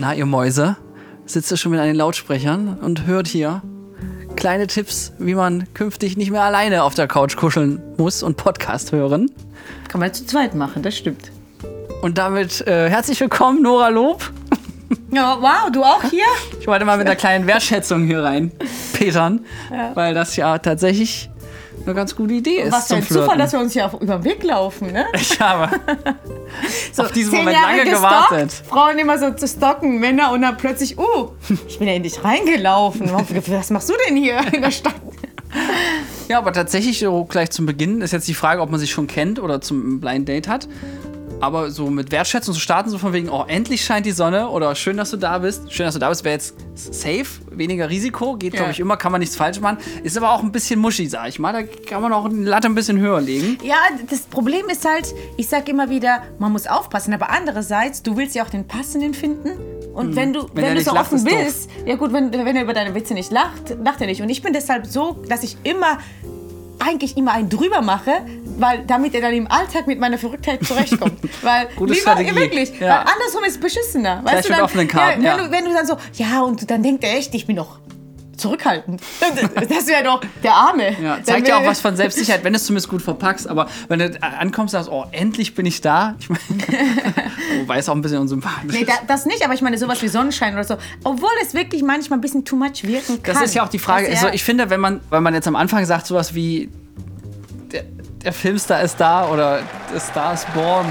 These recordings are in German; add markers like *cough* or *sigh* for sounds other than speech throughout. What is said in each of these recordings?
Na, ihr Mäuse, sitzt ihr schon mit an den Lautsprechern und hört hier kleine Tipps, wie man künftig nicht mehr alleine auf der Couch kuscheln muss und Podcast hören. Kann man zu zweit machen, das stimmt. Und damit äh, herzlich willkommen, Nora Lob. *laughs* Ja, wow, du auch hier? Ich wollte mal mit einer kleinen *laughs* Wertschätzung hier rein petern, Ja. weil das ja tatsächlich eine ganz gute Idee ist. Was für ein Zufall, Flirten. dass wir uns hier über den Weg laufen, ne? *laughs* Ich habe *laughs* So, auf diesen Moment Jahre lange gestalkt, gewartet. Frauen immer so zu stocken, Männer und dann plötzlich, uh, ich bin ja in dich reingelaufen. Was machst du denn hier in der Stadt? Ja, aber tatsächlich so gleich zum Beginn ist jetzt die Frage, ob man sich schon kennt oder zum Blind Date hat. Aber so mit Wertschätzung zu starten, so von wegen, oh, endlich scheint die Sonne oder schön, dass du da bist. Schön, dass du da bist, wäre jetzt safe, weniger Risiko, geht, glaube Ja. ich, immer, kann man nichts falsch machen. Ist aber auch ein bisschen muschi, sag ich mal. Da kann man auch die Latte ein bisschen höher legen. Ja, das Problem ist halt, ich sag immer wieder, man muss aufpassen, aber andererseits, du willst ja auch den passenden finden. Und wenn du. Wenn wenn, du so lacht, offen bist, ja gut, wenn, wenn er über deine Witze nicht lacht, lacht er nicht. Und ich bin deshalb so, dass ich immer, eigentlich immer einen drüber mache, weil damit er dann im Alltag mit meiner Verrücktheit zurechtkommt. *laughs* weil Gute lieber, Strategie. wirklich, Ja. weil andersrum ist es beschissener. Gleich Weißt du, mit dann, offenen Karten, ja, wenn, ja. Du, wenn du dann so, ja, und dann denkt er echt, ich bin doch zurückhaltend. *laughs* Das wäre doch der Arme. Ja, zeigt ja auch was von Selbstsicherheit, wenn du es zumindest gut verpackst. Aber wenn du ankommst und sagst, oh, endlich bin ich da. Ich meine, *laughs* wobei es auch ein bisschen unsympathisch Nee, ist. da, das nicht, aber ich meine sowas wie Sonnenschein oder so. Obwohl es wirklich manchmal ein bisschen too much wirken kann. Das ist ja auch die Frage. Also ich finde, wenn man, wenn man jetzt am Anfang sagt, sowas wie der, der Filmstar ist da oder der Star ist born,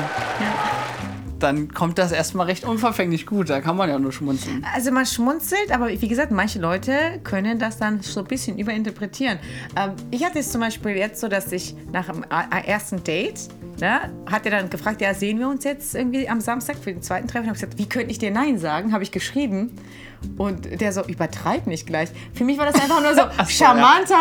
dann kommt das erstmal recht unverfänglich gut. Da kann man ja nur schmunzeln. also man schmunzelt, aber wie gesagt, manche Leute können das dann so ein bisschen überinterpretieren. Ähm, ich hatte es zum Beispiel jetzt so, dass ich nach dem ersten Date, ne, hat er dann gefragt, ja, sehen wir uns jetzt irgendwie am Samstag für den zweiten Treffen? Ich habe gesagt, wie könnte ich dir Nein sagen? Habe ich geschrieben. Und der so, übertreib nicht gleich. Für mich war das einfach nur so *laughs* charmanter.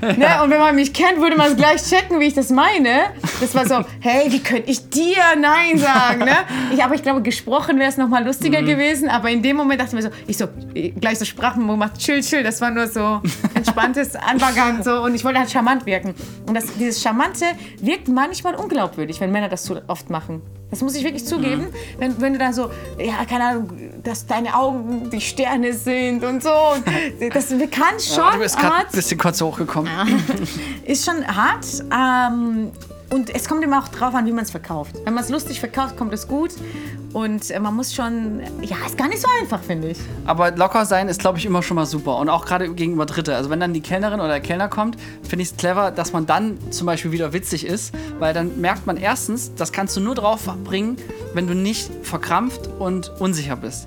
*laughs* Ne? Und wenn man mich kennt, würde man es gleich checken, wie ich das meine. Das war so, hey, wie könnte ich dir Nein sagen? Ne? Ich, aber ich glaube, gesprochen wäre es nochmal lustiger gewesen. Aber in dem Moment dachte ich mir so, ich so, gleich so Sprachen, wo macht chill, chill. Das war nur so entspanntes *laughs* Anbagang. So. Und ich wollte halt charmant wirken. Und das, dieses Charmante wirkt manchmal unglaubwürdig, wenn Männer das zu oft machen. Das muss ich wirklich zugeben. Wenn, wenn du dann so, ja, keine Ahnung, dass deine Augen die Sterne sind und so. Und Das kann schon du bist gerade hart. ein bisschen kurz hochgekommen. *laughs* Ist schon hart. Ähm, und es kommt immer auch drauf an, wie man es verkauft. Wenn man es lustig verkauft, kommt es gut. Und äh, man muss schon, ja, ist gar nicht so einfach, finde ich. Aber locker sein ist, glaube ich, immer schon mal super. Und auch gerade gegenüber Dritte. Also wenn dann die Kellnerin oder der Kellner kommt, finde ich es clever, dass man dann zum Beispiel wieder witzig ist. Weil dann merkt man erstens, das kannst du nur drauf bringen, wenn du nicht verkrampft und unsicher bist.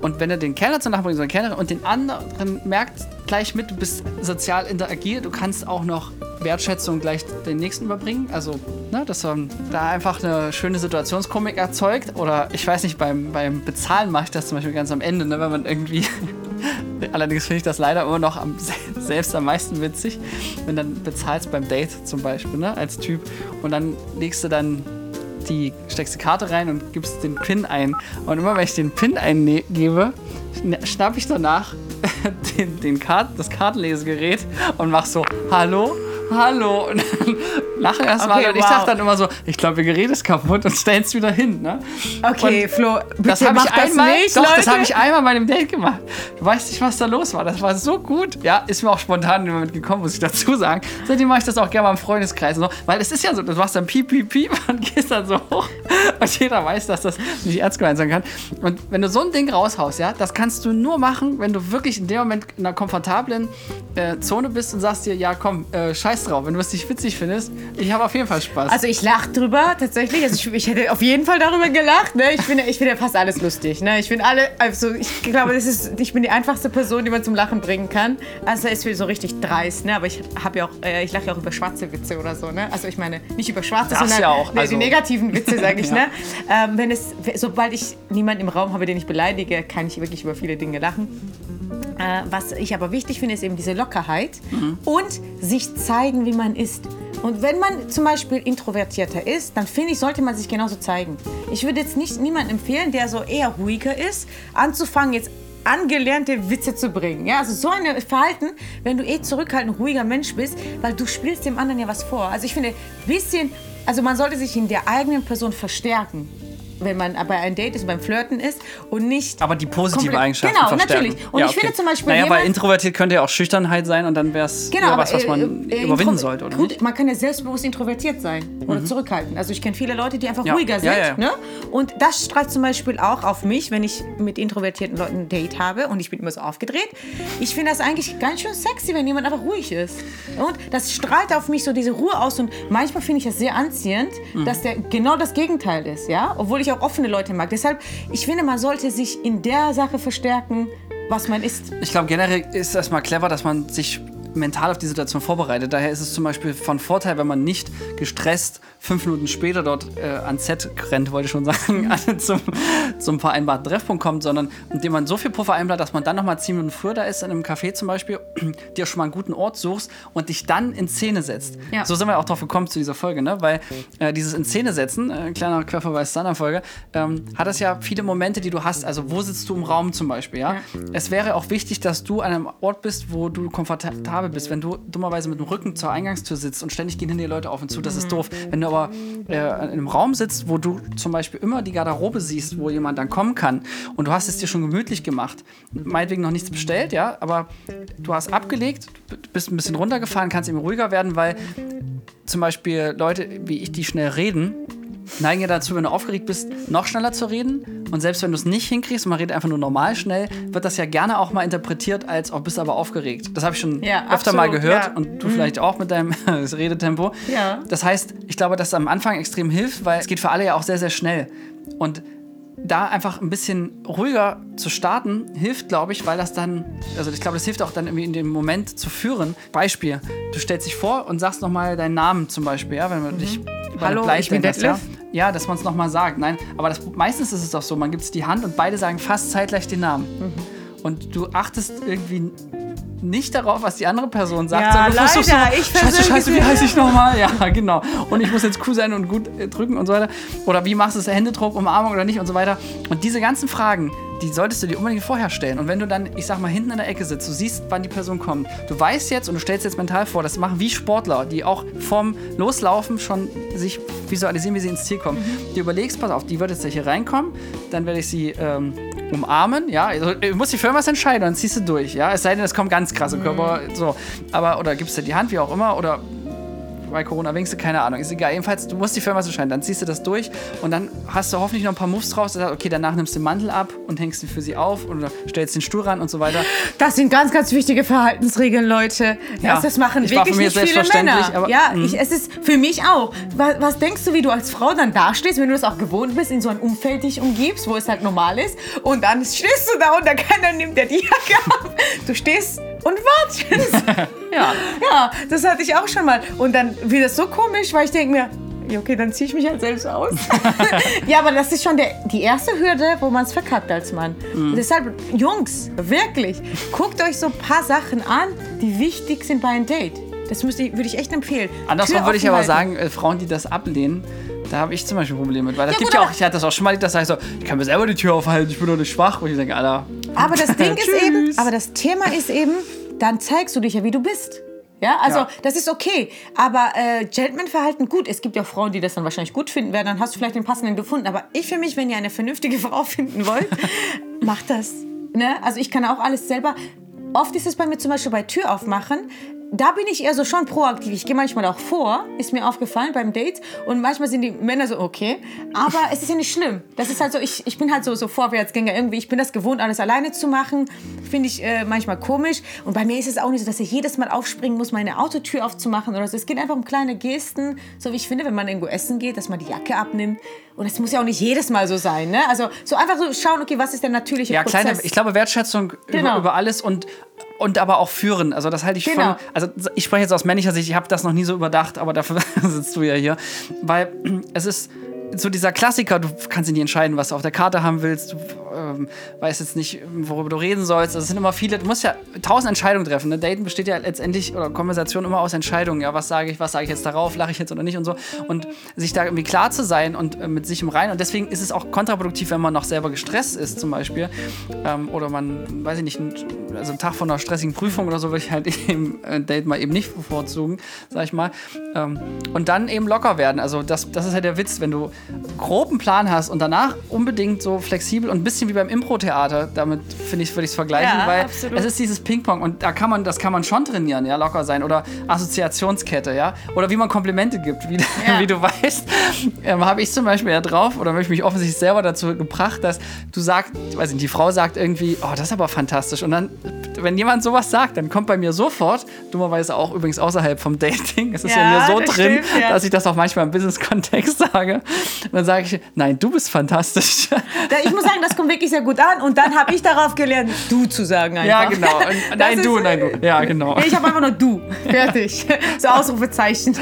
Und wenn du den Kellner zur Nachbarin oder Kellnerin und den anderen merkt gleich mit, du bist sozial interagiert, du kannst auch noch Wertschätzung gleich den nächsten überbringen. Also, ne, dass man da einfach eine schöne Situationskomik erzeugt. Oder ich weiß nicht, beim, beim Bezahlen mache ich das zum Beispiel ganz am Ende, ne, wenn man irgendwie. *laughs* Allerdings finde ich das leider immer noch am, *laughs* selbst am meisten witzig, wenn dann bezahlst beim Date zum Beispiel, ne, als Typ. Und dann legst du dann die, steckst die Karte rein und gibst den PIN ein. Und immer wenn ich den PIN eingebe, schna- schnapp ich danach *laughs* den, den Kart, das Kartenlesegerät und mach so, hallo, hallo. Und dann lachen erstmal. Okay, und ich wow. sag dann immer so, ich glaube, ihr Gerät ist kaputt und stell's wieder hin. Ne? Okay, Und Flo, bitte Das habe mach ich einmal, nicht, doch, Leute. das habe ich einmal bei dem Date gemacht. Du weißt nicht, was da los war. Das war so gut. Ja, ist mir auch spontan in den Moment gekommen, muss ich dazu sagen. Seitdem mache ich das auch gerne mal im Freundeskreis und so, weil es ist ja so, du machst dann piep, piep, piep und *laughs* gehst dann so hoch und jeder weiß, dass das nicht ernst gemeint sein kann. Und wenn du so ein Ding raushaust, ja, das kannst du nur machen, wenn du wirklich in dem Moment in einer komfortablen äh, Zone bist und sagst dir, ja, komm, äh, scheiß drauf, wenn du es nicht witzig findest, ich habe auf jeden Fall Spaß. Also ich lache drüber, tatsächlich. Also ich, ich hätte auf jeden Fall darüber gelacht. Ne? Ich finde ich finde ja fast alles lustig. Ne? Ich finde alle, also ich glaube, das ist, ich bin die einfachste Person, die man zum Lachen bringen kann. Also es ist so richtig dreist. Ne? Aber ich habe ja auch, äh, ich lache ja auch über schwarze Witze oder so. Ne? Also ich meine, nicht über schwarze, Das sondern ja auch, ne, also- die negativen Witze, sage ich. *laughs* Ja. ne? ähm, wenn es, sobald ich niemanden im Raum habe, den ich beleidige, kann ich wirklich über viele Dinge lachen. Äh, was ich aber wichtig finde, ist eben diese Lockerheit und sich zeigen, wie man ist. Und wenn man zum Beispiel introvertierter ist, dann finde ich, sollte man sich genauso zeigen. Ich würde jetzt nicht niemanden empfehlen, der so eher ruhiger ist, anzufangen jetzt angelernte Witze zu bringen. Ja, also so ein Verhalten, wenn du eh zurückhaltend, ruhiger Mensch bist, weil du spielst dem anderen ja was vor. Also ich finde, bisschen, also man sollte sich in der eigenen Person verstärken. Wenn man bei einem Date ist, beim Flirten ist und nicht. Aber die positive Eigenschaften Genau, verstärken. natürlich. Und ich finde zum Beispiel Naja, weil introvertiert könnte ja auch Schüchternheit sein und dann wäre es Genau, was, was aber, man äh, äh, überwinden sollte, oder gut, nicht? Man kann ja selbstbewusst introvertiert sein oder zurückhalten. Also ich kenne viele Leute, die einfach Ja, ruhiger sind. ja, ja. Ne? Und das strahlt zum Beispiel auch auf mich, wenn ich mit introvertierten Leuten ein Date habe und ich bin immer so aufgedreht. Ich finde das eigentlich ganz schön sexy, wenn jemand einfach ruhig ist. Und das strahlt auf mich so diese Ruhe aus und manchmal finde ich das sehr anziehend, Mhm. dass der genau das Gegenteil ist, ja? Obwohl ich auch offene Leute mag. Deshalb, ich finde, man sollte sich in der Sache verstärken, was man ist. Ich glaube, generell ist es erstmal clever, dass man sich mental auf die Situation vorbereitet. Daher ist es zum Beispiel von Vorteil, wenn man nicht gestresst fünf Minuten später dort äh, ans Set rennt, wollte ich schon sagen, *laughs* also zum, zum vereinbarten Treffpunkt kommt, sondern indem man so viel Puffer einplant, dass man dann nochmal zehn Minuten früher da ist, in einem Café zum Beispiel, *clears throat* dir schon mal einen guten Ort suchst und dich dann in Szene setzt. Ja. So sind wir auch drauf gekommen zu dieser Folge, ne? weil äh, dieses in Szene setzen, äh, kleiner Querverweis zu einer Folge, ähm, hat es ja viele Momente, die du hast. Also wo sitzt du im Raum zum Beispiel, ja? Es wäre auch wichtig, dass du an einem Ort bist, wo du komfortabel bist. Wenn du dummerweise mit dem Rücken zur Eingangstür sitzt und ständig gehen hinter dir Leute auf und zu, das ist doof. Wenn du aber äh, in einem Raum sitzt, wo du zum Beispiel immer die Garderobe siehst, wo jemand dann kommen kann und du hast es dir schon gemütlich gemacht, meinetwegen noch nichts bestellt, ja, aber du hast abgelegt, bist ein bisschen runtergefahren, kannst eben ruhiger werden, weil zum Beispiel Leute wie ich, die schnell reden, neigen ja dazu, wenn du aufgeregt bist, noch schneller zu reden. Und selbst wenn du es nicht hinkriegst und man redet einfach nur normal schnell, wird das ja gerne auch mal interpretiert als, oh, bist aber aufgeregt. Das habe ich schon Ja, öfter mal absolut, gehört ja. Mhm. und du vielleicht auch mit deinem *laughs* Redetempo. Ja. Das heißt, ich glaube, dass es am Anfang extrem hilft, weil es geht für alle ja auch sehr, sehr schnell. Und da einfach ein bisschen ruhiger zu starten, hilft, glaube ich, weil das dann, also ich glaube, das hilft auch dann irgendwie in dem Moment zu führen. Beispiel, du stellst dich vor und sagst nochmal deinen Namen zum Beispiel, ja, wenn man dich Mhm. Hallo, eine Blei ich bin lässt, ja. Ja, dass man es nochmal sagt. Nein, aber das, meistens ist es doch so, man gibt es die Hand und beide sagen fast zeitgleich den Namen. Mhm. Und du achtest irgendwie nicht darauf, was die andere Person sagt, Ja, sondern du versuchst leider. so, Ich scheiße, scheiße, wie heiße ich nochmal? Ja, genau. Und ich muss jetzt cool sein und gut äh, drücken und so weiter. Oder wie machst du es, Händedruck, Umarmung oder nicht und so weiter. Und diese ganzen Fragen, die solltest du dir unbedingt vorher stellen. Und wenn du dann, ich sag mal, hinten in der Ecke sitzt, du siehst, wann die Person kommt, du weißt jetzt und du stellst jetzt mental vor, das machen wie Sportler, die auch vom Loslaufen schon sich visualisieren, wie sie ins Ziel kommen. Du überlegst, pass auf, die wird jetzt hier reinkommen, dann werde ich sie ähm, umarmen, ja, also, du musst dich für irgendwas entscheiden, dann ziehst du durch, ja, es sei denn, es kommt ganz krass im Körper, so, aber, oder gibst dir die Hand, wie auch immer, oder bei Corona winkst du, keine Ahnung, ist egal. Jedenfalls, du musst dich für was entscheiden. Dann ziehst du das durch und dann hast du hoffentlich noch ein paar Moves draus. Sagst, okay, danach nimmst du den Mantel ab und hängst ihn für sie auf oder stellst den Stuhl ran und so weiter. Das sind ganz, ganz wichtige Verhaltensregeln, Leute. Ja, das, das machen wirklich nicht viele Männer. aber- ja, Mhm. ich, es ist für mich auch. Was, was denkst du, wie du als Frau dann dastehst, wenn du das auch gewohnt bist, in so einem Umfeld dich umgibst, wo es halt normal ist, und dann stehst du da und der keiner nimmt dir die Jacke ab. Du stehst und wartest. *laughs* Ja. ja, das hatte ich auch schon mal. Und dann wird das so komisch, weil ich denke mir, okay, dann ziehe ich mich halt selbst aus. *laughs* *laughs* ja, aber das ist schon der, die erste Hürde, wo man es verkackt als Mann. Mhm. Deshalb, Jungs, wirklich, guckt euch so ein paar Sachen an, die wichtig sind bei einem Date. Das müsste würde ich echt empfehlen. Andersrum Tür würde ich aber sagen, äh, Frauen, die das ablehnen, da habe ich zum Beispiel Probleme mit. Weil das Ja, gibt ja auch, ich hatte das auch schon mal, das ich so, ich kann mir selber die Tür aufhalten, ich bin doch nicht schwach. Und ich denke, Alter, Aber das Ding ist eben, aber das Thema ist eben, dann zeigst du dich ja, wie du bist. Ja, also Ja. das ist okay. Aber äh, Gentleman-Verhalten, gut, es gibt ja Frauen, die das dann wahrscheinlich gut finden werden, dann hast du vielleicht den passenden gefunden. Aber ich für mich, wenn ihr eine vernünftige *laughs* Frau finden wollt, *laughs* macht das. Ne? Also ich kann auch alles selber. Oft ist es bei mir zum Beispiel bei Tür aufmachen. Da bin ich eher so schon proaktiv. Ich gehe manchmal auch vor, ist mir aufgefallen beim Date. Und manchmal sind die Männer so, okay. Aber es ist ja nicht schlimm. Das ist halt so, ich, ich bin halt so, so Vorwärtsgänger irgendwie. Ich bin das gewohnt, alles alleine zu machen. Finde ich äh, manchmal komisch. Und bei mir ist es auch nicht so, dass ich jedes Mal aufspringen muss, meine Autotür aufzumachen oder so. Es geht einfach um kleine Gesten. So wie ich finde, wenn man irgendwo essen geht, dass man die Jacke abnimmt. Und es muss ja auch nicht jedes Mal so sein. Ne? Also so einfach so schauen, okay, was ist der natürliche ja, Prozess. kleine, ich glaube, Wertschätzung über, Genau. über alles und, und aber auch führen. Also, das halte ich Genau. von. Also, ich spreche jetzt aus männlicher Sicht, ich habe das noch nie so überdacht, aber dafür *laughs* sitzt du ja hier. Weil es ist so dieser Klassiker, du kannst dich nicht entscheiden, was du auf der Karte haben willst, du ähm, weißt jetzt nicht, worüber du reden sollst. Also, es sind immer viele, du musst ja tausend Entscheidungen treffen. Ne? Daten besteht ja letztendlich, oder Konversation immer aus Entscheidungen. Ja, was sage ich, was sage ich jetzt darauf, lache ich jetzt oder nicht und so. Und sich da irgendwie klar zu sein und äh, mit sich im Reinen. Und deswegen ist es auch kontraproduktiv, wenn man noch selber gestresst ist, zum Beispiel. Ähm, oder man, weiß ich nicht, also einen Tag von einer stressigen Prüfung oder so, würde ich halt *laughs* eben ein Date mal eben nicht bevorzugen, sag ich mal. Ähm, und dann eben locker werden. Also, das, das ist halt der Witz, wenn du groben Plan hast und danach unbedingt so flexibel und ein bisschen wie beim Impro-Theater, damit finde ich, würde ich es vergleichen, Ja, weil absolut. es ist dieses Ping-Pong und da kann man, das kann man schon trainieren, ja, locker sein oder Assoziationskette, ja, oder wie man Komplimente gibt, wie, *laughs* Ja. wie du weißt, ähm, habe ich zum Beispiel ja drauf oder habe ich mich offensichtlich selber dazu gebracht, dass du sagst, weiß nicht, die Frau sagt irgendwie, oh, das ist aber fantastisch und dann, wenn jemand sowas sagt, dann kommt bei mir sofort, dummerweise auch übrigens außerhalb vom Dating, es ist ja, Ja, mir so drin, stimmt, dass ich das auch manchmal im Business-Kontext *laughs* sage. Und *laughs* dann sage ich, nein, du bist fantastisch. *laughs* Ich muss sagen, das kommt wirklich sehr gut an. Und dann habe ich darauf gelernt, du zu sagen einfach. ja, genau. Und, nein, ist- du, nein, du. Ja, genau. Ich habe einfach nur du. Fertig. *laughs* So Ausrufezeichen.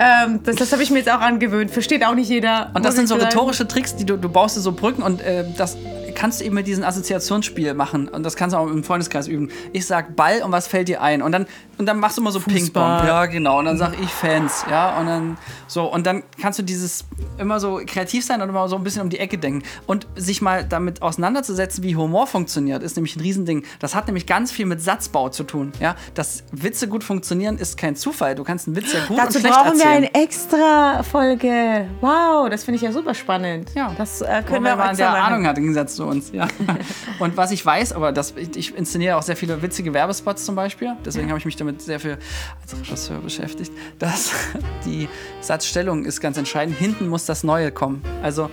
ähm, das das habe ich mir jetzt auch angewöhnt. Versteht auch nicht jeder. Und das sind so sagen. rhetorische Tricks, die du, du baust dir so Brücken und äh, das kannst du eben mit diesem Assoziationsspiel machen. Und das kannst du auch im Freundeskreis üben. Ich sag Ball und was fällt dir ein? Und dann, und dann machst du immer so Ping-Pong. Ja, genau. Und dann sag ich Fans. Ja, und dann so. Und dann kannst du dieses immer so kreativ sein und immer so ein bisschen um die Ecke denken. Und sich mal damit auseinanderzusetzen, wie Humor funktioniert, ist nämlich ein Riesending. Das hat nämlich ganz viel mit Satzbau zu tun. Ja, dass Witze gut funktionieren, ist kein Zufall. Du kannst einen Witz ja gut Dazu und schlecht brauchen wir erzählen. eine extra Folge. Wow, das finde ich ja super spannend. Ja. Das äh, Wo können wir auch man extra der machen. Ahnung hat, im Gegensatz zu uns. Ja. *laughs* Und was ich weiß, aber das, ich, ich inszeniere auch sehr viele witzige Werbespots zum Beispiel. Deswegen habe ich mich damit sehr viel als Regisseur beschäftigt. Dass *laughs* die Satzstellung ist ganz entscheidend. Hinten muss das Neue kommen. Also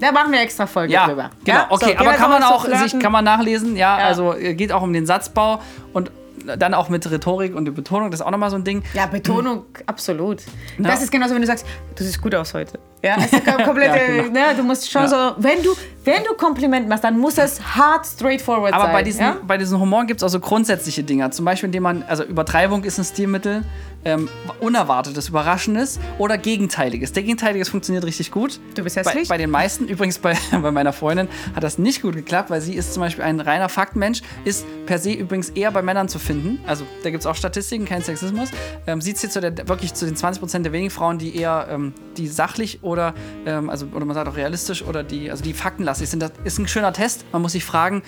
Da machen wir extra Folge ja, drüber. genau. Ja? Okay, So, aber kann man auch sich kann man nachlesen. Ja, Ja. also äh, geht auch um den Satzbau und dann auch mit Rhetorik und Betonung. Das ist auch nochmal so ein Ding. Ja, Betonung, absolut. Ja. Das ist genauso, wenn du sagst, du siehst gut aus heute. Ja, es ist kom- *laughs* komplett, Ja, genau. ne, du musst schon Ja. so, wenn du, wenn du Kompliment machst, dann muss es hart straightforward Aber sein. bei diesen, bei diesen Humor gibt es auch so grundsätzliche Dinge. Zum Beispiel, indem man, also Übertreibung ist ein Stilmittel, ähm, Unerwartetes, Überraschendes oder Gegenteiliges. Der Gegenteiliges funktioniert richtig gut. Du bist Bei, hässlich? bei den meisten, übrigens bei, *laughs* bei meiner Freundin, hat das nicht gut geklappt, weil sie ist zum Beispiel ein reiner Faktmensch, ist per se übrigens eher bei Männern zu finden. Also da gibt es auch Statistiken, kein Sexismus. Ähm, sie zählt zu der, wirklich zu den 20% der wenigen Frauen, die eher ähm, die sachlich oder, ähm, also, oder man sagt auch realistisch oder die, also die faktenlastig sind. Das ist ein schöner Test. Man muss sich fragen,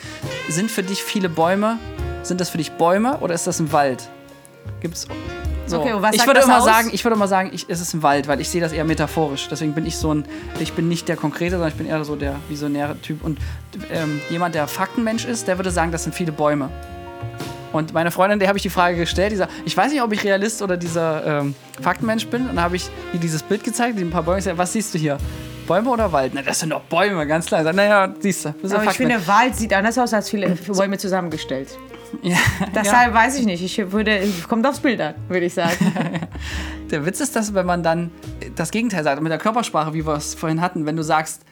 sind für dich viele Bäume, sind das für dich Bäume oder ist das ein Wald? Gibt's so. Okay, ich würde immer aus? sagen, ich würde immer sagen, ich, es ist ein Wald, weil ich sehe das eher metaphorisch. Deswegen bin ich so ein, ich bin nicht der Konkrete, sondern ich bin eher so der visionäre Typ. Und ähm, jemand, der Faktenmensch ist, der würde sagen, das sind viele Bäume. Und meine Freundin, der habe ich die Frage gestellt, die sagt, ich weiß nicht, ob ich Realist oder dieser ähm, Faktenmensch bin. Und dann habe ich ihr dieses Bild gezeigt, die ein paar Bäume. Ich sag, was siehst du hier? Bäume oder Wald? Na, das sind doch Bäume, ganz klar. Naja, siehst du. Aber ich finde, Wald sieht anders aus als viele Bäume zusammengestellt. *laughs* ja, Deshalb weiß ich nicht. Ich würde, kommt aufs Bild an, würde ich sagen. *laughs* Der Witz ist, dass wenn man dann das Gegenteil sagt, mit der Körpersprache, wie wir es vorhin hatten, wenn du sagst,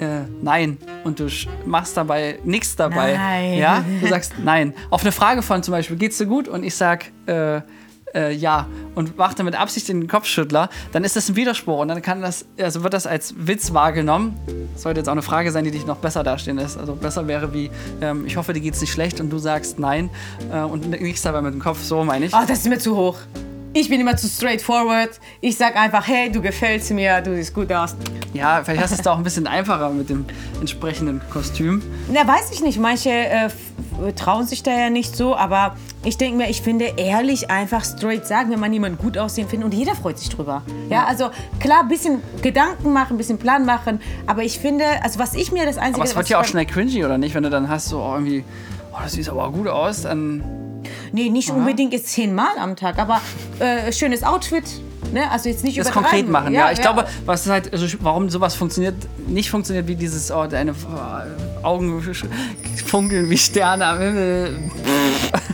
äh, nein und du machst dabei nichts dabei, Nein. ja, du sagst nein. Auf eine Frage von zum Beispiel, geht's dir gut? Und ich sag, äh, äh, ja und mache dann mit Absicht den Kopfschüttler, dann ist das ein Widerspruch und dann kann das, also wird das als Witz wahrgenommen. Das sollte jetzt auch eine Frage sein, die dich noch besser dastehen lässt. Also besser wäre wie, ähm, ich hoffe, dir geht's nicht schlecht und du sagst nein äh, und nichts dabei mit dem Kopf, so meine ich. Oh, das ist mir zu hoch. Ich bin immer zu straightforward. Ich sag einfach, hey, du gefällst mir, du siehst gut aus. Ja, vielleicht hast du es da auch ein bisschen einfacher mit dem entsprechenden Kostüm. Na, weiß ich nicht. Manche äh, trauen sich da ja nicht so, aber ich denke mir, ich finde ehrlich einfach straight sagen, wenn man jemanden gut aussehen findet und jeder freut sich drüber. Ja, also klar, ein bisschen Gedanken machen, ein bisschen Plan machen, aber ich finde, also was ich mir das Einzige... Aber es wird ja auch schnell cringy, oder nicht? Wenn du dann hast, so oh, irgendwie, oh, das sieht aber gut aus, dann. Nee, nicht unbedingt jetzt zehnmal am Tag, aber äh, schönes Outfit. Ne? Also jetzt nicht Das konkret machen, ja. Ich glaube, was halt, also, warum sowas funktioniert, nicht funktioniert wie dieses, oh, deine Augen funkeln wie Sterne am Himmel.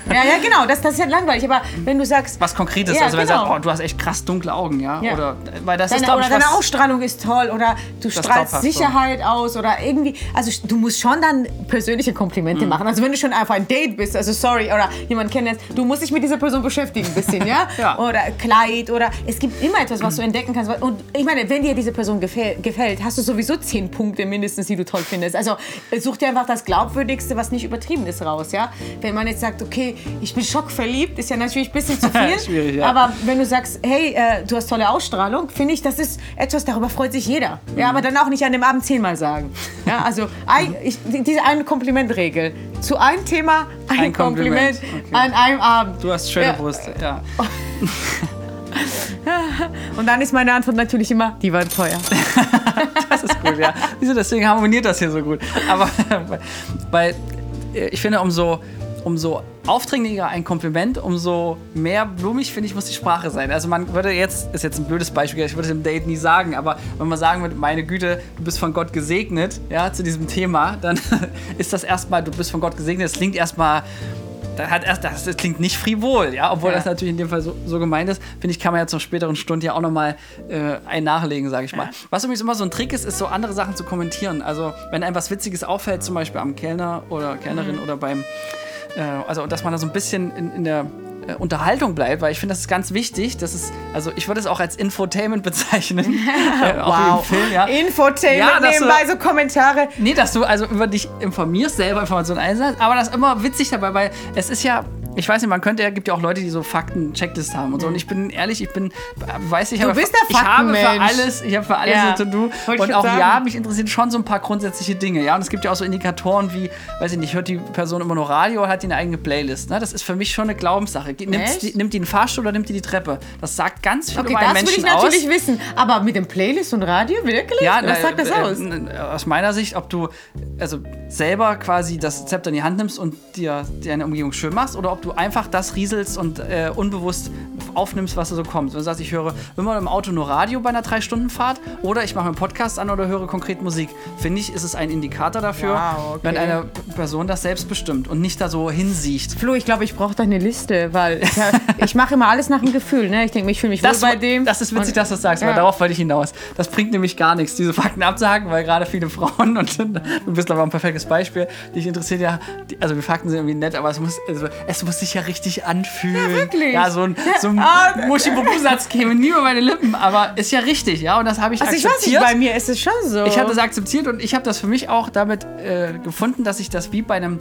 Ja, ja, genau, das, das ist ja langweilig. Aber wenn du sagst, Was Konkretes. Ja, also, wenn genau. du sagst, oh, du hast echt krass dunkle Augen, ja. Ja. Oder, weil das ist, deine, glaube oder ich, deine Ausstrahlung ist toll oder du strahlst glaubhaft so. Sicherheit aus oder irgendwie. Also du musst schon dann persönliche Komplimente Mhm. machen. Also wenn du schon einfach ein Date bist, also sorry, oder jemand kennst, du musst dich mit dieser Person beschäftigen ein bisschen, ja? *laughs* Ja. Oder Kleid oder es gibt immer etwas, was du entdecken kannst. Und ich meine, wenn dir diese Person gefäll, gefällt, hast du sowieso zehn Punkte mindestens, die du toll findest. Also such dir einfach das Glaubwürdigste, was nicht übertrieben ist, raus, ja? Wenn man jetzt sagt, okay, ich bin schockverliebt, ist ja natürlich ein bisschen zu *laughs* viel. Schwierig, ja. Aber wenn du sagst, hey, äh, du hast tolle Ausstrahlung, finde ich, das ist etwas, darüber freut sich jeder. Ja, aber dann auch nicht an dem Abend zehnmal sagen. Ja, also ein, ich, die- diese eine Komplimentregel. Zu einem Thema ein, Ein Kompliment. Kompliment, Okay. an einem Abend. Du hast schöne Ja. Brüste, ja. *laughs* Und dann ist meine Antwort natürlich immer, die waren teuer. *laughs* Das ist gut, ja. Wieso, deswegen harmoniert das hier so gut. Aber weil ich finde, umso, umso aufdringlicher ein Kompliment, umso mehr blumig, finde ich, muss die Sprache sein. Also man würde jetzt, ist jetzt ein blödes Beispiel, ich würde dem Date nie sagen, aber wenn man sagen würde, meine Güte, du bist von Gott gesegnet, ja, zu diesem Thema, dann *laughs* ist das erstmal, du bist von Gott gesegnet, das klingt erstmal das, hat erst, das, das klingt nicht frivol, ja, obwohl Ja. das natürlich in dem Fall so, so gemeint ist. Finde ich, kann man ja zur späteren Stunde ja auch nochmal äh, ein nachlegen, sage ich mal. Ja. Was übrigens immer so ein Trick ist, ist so andere Sachen zu kommentieren. Also, wenn einem was Witziges auffällt, zum Beispiel am Kellner oder Kellnerin Mhm. oder beim, äh, also, dass man da so ein bisschen in, in der äh, Unterhaltung bleibt, weil ich finde, das ist ganz wichtig. Das ist, also ich würde es auch als Infotainment *laughs* bezeichnen. *laughs* äh, im Film, ja. Infotainment Ja, dass du- nebenbei, so Kommentare. Nee, dass du also über dich informierst, selber Informationen einsetzt, aber das ist immer witzig dabei, weil es ist ja, ich weiß nicht, man könnte ja, gibt ja auch Leute, die so Fakten-Checklist haben und so. Und ich bin ehrlich, ich bin, weiß ich, Du habe bist der ich habe für alles, ich habe für alles Ja, ein To-Do. Und auch schon ja, sagen. mich interessieren schon so ein paar grundsätzliche Dinge. Ja, und es gibt ja auch so Indikatoren wie, weiß ich nicht, hört die Person immer nur Radio oder hat die eine eigene Playlist? Ne? Das ist für mich schon eine Glaubenssache. Die, nimmt die einen Fahrstuhl oder nimmt die die Treppe? Das sagt ganz viel Okay, über einen das will Menschen ich natürlich aus. wissen. Aber mit dem Playlist und Radio, wirklich? Ja, Was sagt das äh, aus? äh, Aus meiner Sicht, ob du also selber quasi das Zepter in die Hand nimmst und dir deine Umgebung schön machst oder ob du einfach das rieselst und äh, unbewusst aufnimmst, was da so kommt. Wenn du sagst, ich höre immer im Auto nur Radio bei einer 3-Stunden-Fahrt oder ich mache mir einen Podcast an oder höre konkret Musik, finde ich, ist es ein Indikator dafür, Wow, okay. wenn eine Person das selbst bestimmt und nicht da so hinsiecht. Flo, ich glaube, ich brauche da eine Liste, weil ich, *laughs* ich mache immer alles nach dem Gefühl. Ne? Ich denke, ich fühle mich Das, wohl bei dem. das ist witzig, Und- dass du das sagst, weil Ja. darauf wollte ich hinaus. Das bringt nämlich gar nichts, diese Fakten abzuhaken, weil gerade viele Frauen, und du bist aber ein perfektes Beispiel, dich interessiert ja, die, also die Fakten sind irgendwie nett, aber es muss, also, es muss sich ja richtig anfühlen. Ja, wirklich. Ja, so ein, so ein Ah, Muschi-Bubu-Satz käme nie über meine Lippen, aber ist ja richtig, ja, und das habe ich Also ich weiß akzeptiert. nicht, bei mir ist es schon so. Ich habe das akzeptiert und ich habe das für mich auch damit äh, gefunden, dass ich das wie bei einem,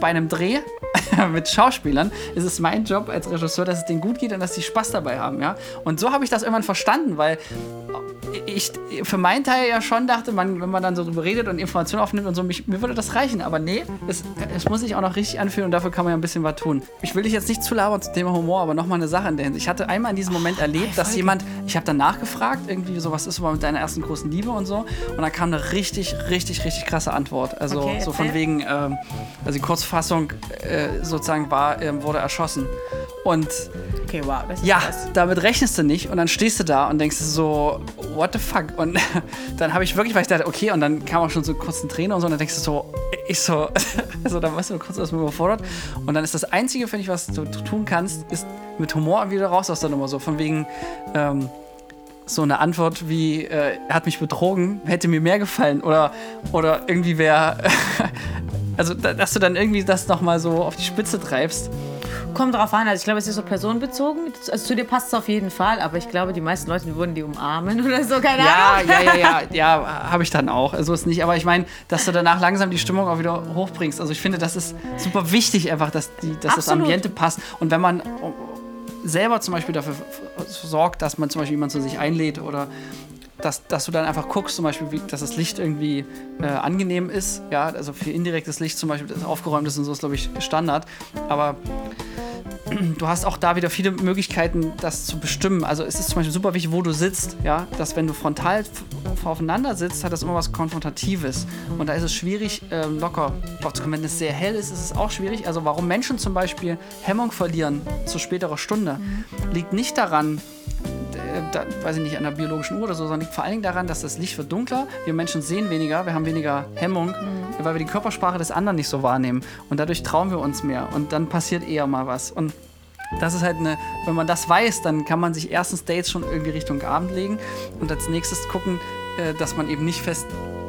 bei einem Dreh *laughs* mit Schauspielern, ist es mein Job als Regisseur, dass es denen gut geht und dass sie Spaß dabei haben, ja. Und so habe ich das irgendwann verstanden, weil ich für meinen Teil ja schon dachte, man, wenn man dann so drüber redet und Informationen aufnimmt und so, mich, mir würde das reichen. Aber nee, es, es muss sich auch noch richtig anfühlen und dafür kann man ja ein bisschen was tun. Ich will dich jetzt nicht zu labern zum Thema Humor, aber nochmal eine Sache in der Hinsicht. Ich hatte einmal in diesem Moment erlebt, dass jemand, ich habe dann nachgefragt, irgendwie so, was ist so mit deiner ersten großen Liebe und so. Und da kam eine richtig, richtig, richtig krasse Antwort. Also Okay, so von wegen, ähm, also die Kurzfassung äh, sozusagen war, ähm, wurde erschossen. Und Okay, wow, ja, krass. damit rechnest du nicht und dann stehst du da und denkst so, what the fuck? Und *laughs* dann habe ich wirklich, weil ich dachte, okay, und dann kam auch schon so kurz ein Träne und so, und dann denkst du so, ich so, *laughs* also da warst du kurz erstmal überfordert. Und dann ist das Einzige, finde ich, was du tun kannst, ist mit Humor wieder raus aus der Nummer, so von wegen, ähm, so eine Antwort wie, äh, er hat mich betrogen, hätte mir mehr gefallen oder, oder irgendwie wäre, *laughs* also da- dass du dann irgendwie das nochmal so auf die Spitze treibst. Kommt drauf an, also ich glaube, es ist so personenbezogen. Also zu dir passt es auf jeden Fall, aber ich glaube, die meisten Leute würden die umarmen *laughs* oder so, keine Ja, Ahnung. ja, ja, ja, *laughs* ja, habe ich dann auch. Also ist nicht, aber ich meine, dass du danach langsam die Stimmung auch wieder hochbringst. Also ich finde, das ist super wichtig einfach, dass, die, dass das. Ambiente passt. Und wenn man selber zum Beispiel dafür sorgt, dass man zum Beispiel jemanden zu sich einlädt oder dass, dass du dann einfach guckst, zum Beispiel, wie, dass das Licht irgendwie äh, angenehm ist. Ja, also für indirektes Licht zum Beispiel, das aufgeräumt ist und so ist, glaube ich, Standard. Aber du hast auch da wieder viele Möglichkeiten, das zu bestimmen. Also es ist zum Beispiel super wichtig, wo du sitzt. Ja, dass wenn du frontal aufeinander sitzt, hat das immer was Konfrontatives. Und da ist es schwierig, ähm, locker aufzukommen. Wenn es sehr hell ist, ist es auch schwierig. Also warum Menschen zum Beispiel Hemmung verlieren zu späterer Stunde, liegt nicht daran, da, weiß ich nicht, an der biologischen Uhr oder so, sondern liegt vor allen Dingen daran, dass das Licht wird dunkler, wir Menschen sehen weniger, wir haben weniger Hemmung, weil wir die Körpersprache des anderen nicht so wahrnehmen. Und dadurch trauen wir uns mehr und dann passiert eher mal was. Und das ist halt eine, wenn man das weiß, dann kann man sich erstens Dates schon irgendwie Richtung Abend legen und als nächstes gucken, äh, dass man eben nicht fest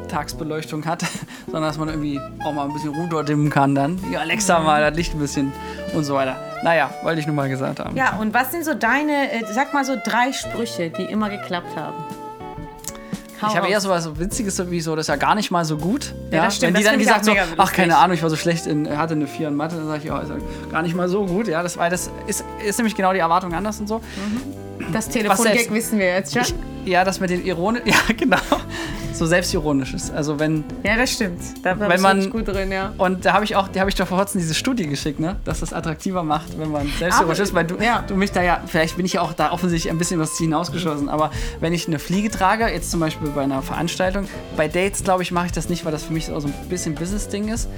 Tagsbeleuchtung hat, *laughs* sondern dass man irgendwie auch mal ein bisschen Ruder dimmen kann dann. Ja, Alexa mal das Licht ein bisschen und so weiter. Naja, wollte ich nur mal gesagt haben. Ja, und was sind so deine, äh, sag mal so drei Sprüche, die immer geklappt haben? Ich habe eher so was Witziges sowieso, das ist ja gar nicht mal so gut. Ja, das stimmt, Wenn die das dann gesagt so, ach keine Ahnung, ich war so schlecht in, hatte eine 4 in Mathe, dann sage ich, ja, ist ja gar nicht mal so gut. Ja, das war das ist, ist nämlich genau die Erwartung anders und so. Das Was Telefongag wissen wir jetzt schon. Ich, ja, das mit den Ironen, *laughs* ja genau. So selbstironisch ist. Also wenn Ja, das stimmt. Da Wenn man- gut drin, ja. und da habe ich auch, die habe ich doch vor kurzem diese Studie geschickt, ne, dass das attraktiver macht, wenn man selbstironisch Aber- ist, weil du, ja. du mich da ja, vielleicht bin ich ja auch da offensichtlich ein bisschen was hinausgeschossen, aber wenn ich eine Fliege trage, jetzt zum Beispiel bei einer Veranstaltung, bei Dates glaube ich mache ich das nicht, weil das für mich so ein bisschen Business-Ding ist.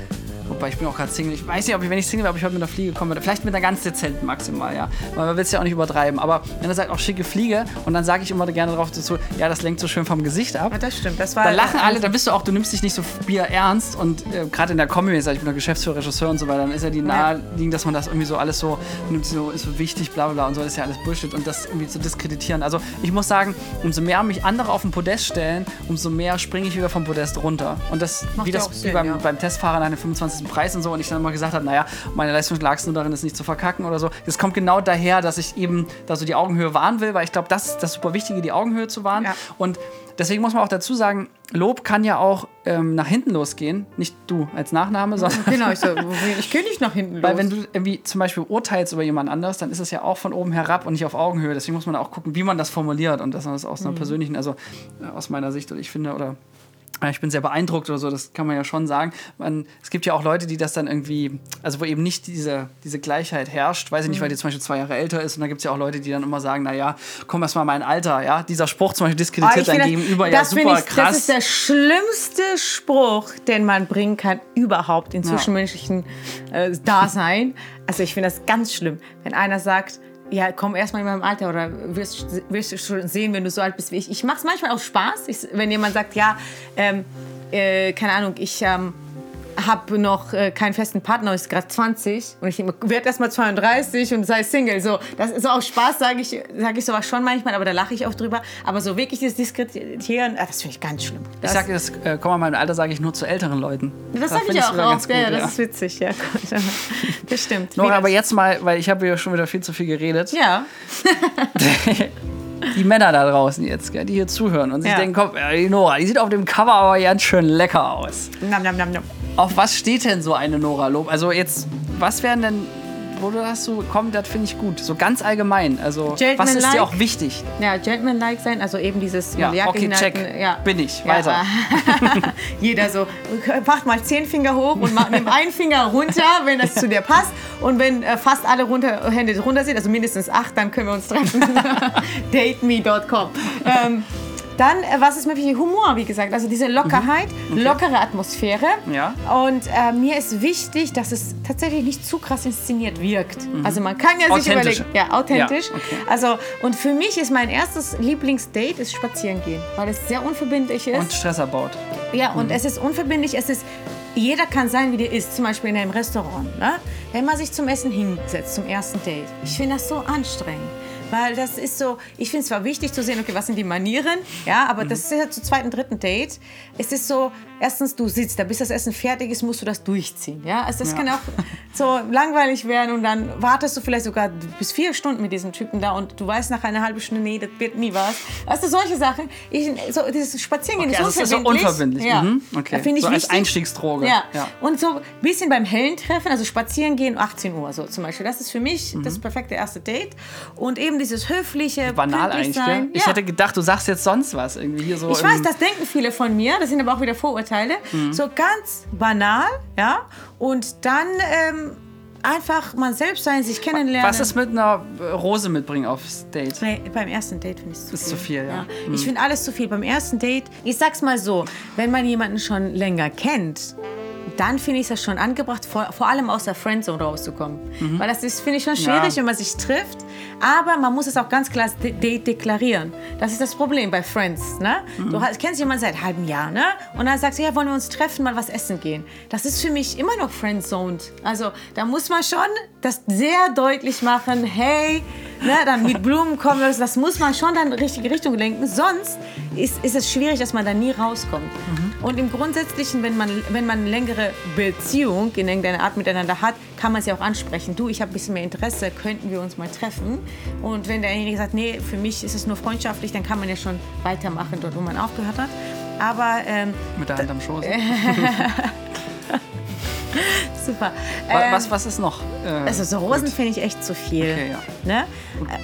Wobei ich bin auch gerade Single. Ich weiß nicht, ob ich, wenn ich Single wäre, ob ich heute mit einer Fliege kommen würde. Vielleicht mit einer ganz dezenten maximal, ja. Weil man will es ja auch nicht übertreiben. Aber wenn er sagt, auch schicke Fliege und dann sage ich immer gerne darauf dazu, ja, das lenkt so schön vom Gesicht ab. Ja, das stimmt. Das war dann lachen also alle, dann bist du auch, du nimmst dich nicht so bier ernst und äh, gerade in der Comedy, sag ich bin der Geschäftsführer, Regisseur und so weiter, dann ist ja die naheliegend, dass man das irgendwie so alles so nimmt, so ist so wichtig, bla bla und so, das ist ja alles Bullshit und das irgendwie zu diskreditieren. Also ich muss sagen, umso mehr mich andere auf den Podest stellen, umso mehr springe ich wieder vom Podest runter. Und das, Macht wie das Sinn, beim, ja. beim Testfahrer eine 25 diesen Preis und so. Und ich dann immer gesagt habe, naja, meine Leistung lag es nur darin, es nicht zu verkacken oder so. Das kommt genau daher, dass ich eben da so die Augenhöhe wahren will, weil ich glaube, das ist das super Wichtige, die Augenhöhe zu wahren. Ja. Und deswegen muss man auch dazu sagen, Lob kann ja auch ähm, nach hinten losgehen. Nicht du als Nachname, sondern. *laughs* Genau, ich, ich gehe nicht nach hinten los. Weil, wenn du irgendwie zum Beispiel urteilst über jemand anders, dann ist das ja auch von oben herab und nicht auf Augenhöhe. Deswegen muss man auch gucken, wie man das formuliert und dass man das aus einer mhm. persönlichen, also äh, aus meiner Sicht, oder ich finde, oder ich bin sehr beeindruckt oder so, das kann man ja schon sagen. Man, es gibt ja auch Leute, die das dann irgendwie, also wo eben nicht diese, diese Gleichheit herrscht. Weiß ich Mhm. nicht, weil die zum Beispiel zwei Jahre älter ist und da gibt es ja auch Leute, die dann immer sagen, naja, komm erst mal mein Alter, ja. Dieser Spruch zum Beispiel Ah, diskreditiert ich dein Gegenüber ja super ich, krass. Das ist der schlimmste Spruch, den man bringen kann überhaupt in zwischenmenschlichen äh, Dasein. Also ich finde das ganz schlimm, wenn einer sagt, ja, komm erstmal in meinem Alter oder wirst, wirst du schon sehen, wenn du so alt bist wie ich. Ich mache es manchmal aus Spaß, ich, wenn jemand sagt, ja, ähm, äh, keine Ahnung, ich ähm, habe noch äh, keinen festen Partner, ist gerade 20 und ich werde erst mal 32 und sei Single. So, das ist aus Spaß, sage ich, sag ich sowas schon manchmal, aber da lache ich auch drüber. Aber so wirklich dieses Diskreditieren, ah, das finde ich ganz schlimm. ich Das, sage das, äh, komm mal, mein Alter sage ich nur zu älteren Leuten. das Da sage ich auch oft. Ja, ja, das ist witzig. Ja, gut. *laughs* das stimmt. Nora, aber das- jetzt mal, weil ich habe ja schon wieder viel zu viel geredet. ja, *laughs* *laughs* Die Männer da draußen jetzt, die hier zuhören und sich Ja. denken, komm, die Nora, die sieht auf dem Cover aber ganz schön lecker aus. nam, nam, nam, nam. Auf was steht denn so eine Nora Lob? Also jetzt, was wären denn, wo du hast so, komm, das finde ich gut. So ganz allgemein. Also, was ist Gentleman-like? dir auch wichtig? Ja, Gentleman-like sein, also eben dieses Ja, mit Jacke okay, hinhalten, check. Ja. Bin ich. Ja, Weiter. *laughs* Jeder so, macht mal zehn Finger hoch und mach, nimm einen Finger runter, wenn das zu dir passt. Und wenn äh, fast alle runter, Hände runter sind, also mindestens acht, dann können wir uns treffen. *laughs* Dateme.com. Ähm, dann, äh, was ist mir wichtig? Humor, wie gesagt. Also diese Lockerheit, lockere Atmosphäre. Mhm. Ja. Und äh, mir ist wichtig, dass es tatsächlich nicht zu krass inszeniert wirkt. Also man kann ja sich Mhm. Überlegen. Ja, authentisch. Ja, okay. Also, und für mich ist mein erstes Lieblingsdate ist spazieren gehen, weil es sehr unverbindlich ist. Und Stress abbaut. Ja, und es ist unverbindlich, es ist, jeder kann sein, wie der ist, zum Beispiel in einem Restaurant. Ne? Wenn man sich zum Essen hinsetzt, zum ersten Date, ich finde das so anstrengend. Weil das ist so, ich finde es zwar wichtig zu sehen, okay, was sind die Manieren, ja, aber das ist ja zu zweiten, dritten Date. Es ist so, erstens, du sitzt da, bis das Essen fertig ist, musst du das durchziehen, ja. Also das Ja. kann auch so langweilig werden und dann wartest du vielleicht sogar bis vier Stunden mit diesem Typen da und du weißt nach einer halben Stunde, nee, das wird nie was. Weißt du, solche Sachen. Ich, so, dieses Spazierengehen Okay, ist also es ist so unverbindlich. unverbindlich. Ja. Mhm, okay. Finde ich so als. Einstiegsdroge. Ja. Ja. Und so ein bisschen beim hellen Treffen, also spazieren gehen, 18 Uhr so zum Beispiel. Das ist für mich Mhm. das perfekte erste Date. Und eben dieses höfliche, Banal eigentlich, sein. gell? Ich ja. hätte gedacht, du sagst jetzt sonst was. Irgendwie hier so ich weiß, das denken viele von mir, das sind aber auch wieder Vorurteile. Mhm. So ganz banal, ja. Und dann ähm, einfach mal selbst sein, sich kennenlernen. Was ist mit einer Rose mitbringen aufs Date? Nee, beim ersten Date finde ich es zu Ist viel. zu viel, ja. Mhm. Ich finde alles zu viel. Beim ersten Date, ich sag's mal so, wenn man jemanden schon länger kennt, dann finde ich das schon angebracht, vor, vor allem aus der Friendzone rauszukommen. Weil das ist, finde ich, schon schwierig, Mhm. Ja. wenn man sich trifft. Aber man muss es auch ganz klar als D- Date deklarieren. Das ist das Problem bei Friends. Ne? Mhm. Du kennst jemanden seit einem halben Jahr, ne? Und dann sagst du, ja, wollen wir uns treffen, mal was essen gehen. Das ist für mich immer noch Friendzoned. Also da muss man schon das sehr deutlich machen, hey, ne, dann mit *laughs* Blumen kommen, das, das muss man schon dann in die richtige Richtung lenken. Sonst ist, ist es schwierig, dass man da nie rauskommt. Und im Grundsätzlichen, wenn man, wenn man eine längere Beziehung in irgendeiner Art miteinander hat, kann man es ja auch ansprechen. Du, ich habe ein bisschen mehr Interesse, könnten wir uns mal treffen? Und wenn derjenige sagt, nee, für mich ist es nur freundschaftlich, dann kann man ja schon weitermachen, dort wo man aufgehört hat. Aber ähm, Mit der Hand am Schoß. *laughs* *laughs* *laughs* super. Ähm, was, was ist noch? Äh, also so Rosen finde ich echt zu viel. Okay, ja. Ne?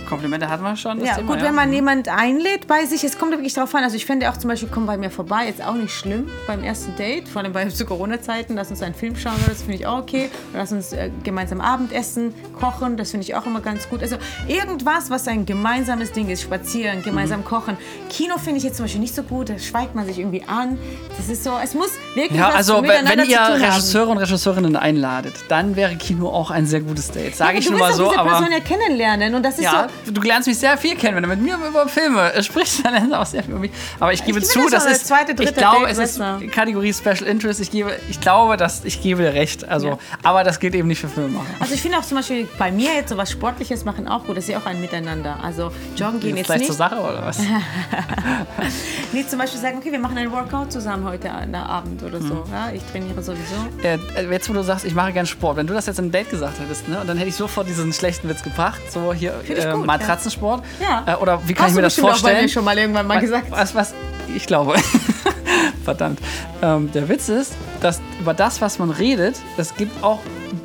Komplimente hatten wir schon. Ja, Thema, gut, wenn man jemand einlädt bei sich, es kommt wirklich darauf an. Also ich finde auch zum Beispiel, komm bei mir vorbei, jetzt auch nicht schlimm beim ersten Date, vor allem bei *laughs* zu Corona-Zeiten, lass uns einen Film schauen, das finde ich auch okay. Oder lass uns äh, gemeinsam Abendessen, kochen, das finde ich auch immer ganz gut. Also irgendwas, was ein gemeinsames Ding ist, spazieren, gemeinsam Mhm. kochen. Kino finde ich jetzt zum Beispiel nicht so gut, da schweigt man sich irgendwie an. Das ist so, es muss wirklich Ja, was also miteinander wenn ihr. Regisseure und Regisseurinnen einladet, dann wäre Kino auch ein sehr gutes Date. Sage Ja, ich du nur mal so, diese aber. Person ja kennenlernen und das ist Ja, so, du lernst mich sehr viel kennen, wenn du mit mir über Filme äh, sprichst, *laughs* dann lernst du auch sehr viel über mich. Aber ich gebe finde zu, das das ist, zweite, dritte ich glaube, Date es ist besser. Kategorie Special Interest. Ich gebe, ich glaube, dass ich gebe dir recht. Also, Ja. aber das gilt eben nicht für Filmemacher. Also ich finde auch zum Beispiel bei mir jetzt so was Sportliches machen auch gut. Das ist ja auch ein Miteinander. Also joggen gehen Jetzt jetzt nicht. zur Sache oder was? *laughs* Nee, zum Beispiel sagen, okay, wir machen einen Workout zusammen heute Abend oder so. Mhm. Ja, ich trainiere sowieso. äh, jetzt, wo du sagst, ich mache gerne Sport, wenn du das jetzt im Date gesagt hättest, ne, und dann hätte ich sofort diesen schlechten Witz gebracht, so hier äh, gut, Matratzensport. Ja. Äh, oder wie kann Hast ich mir das bestimmt auch bei vorstellen? mir schon mal irgendwann mal gesagt. Was, was, ich glaube. *laughs* Verdammt. Ähm, der Witz ist, dass über das, was man redet, es gibt auch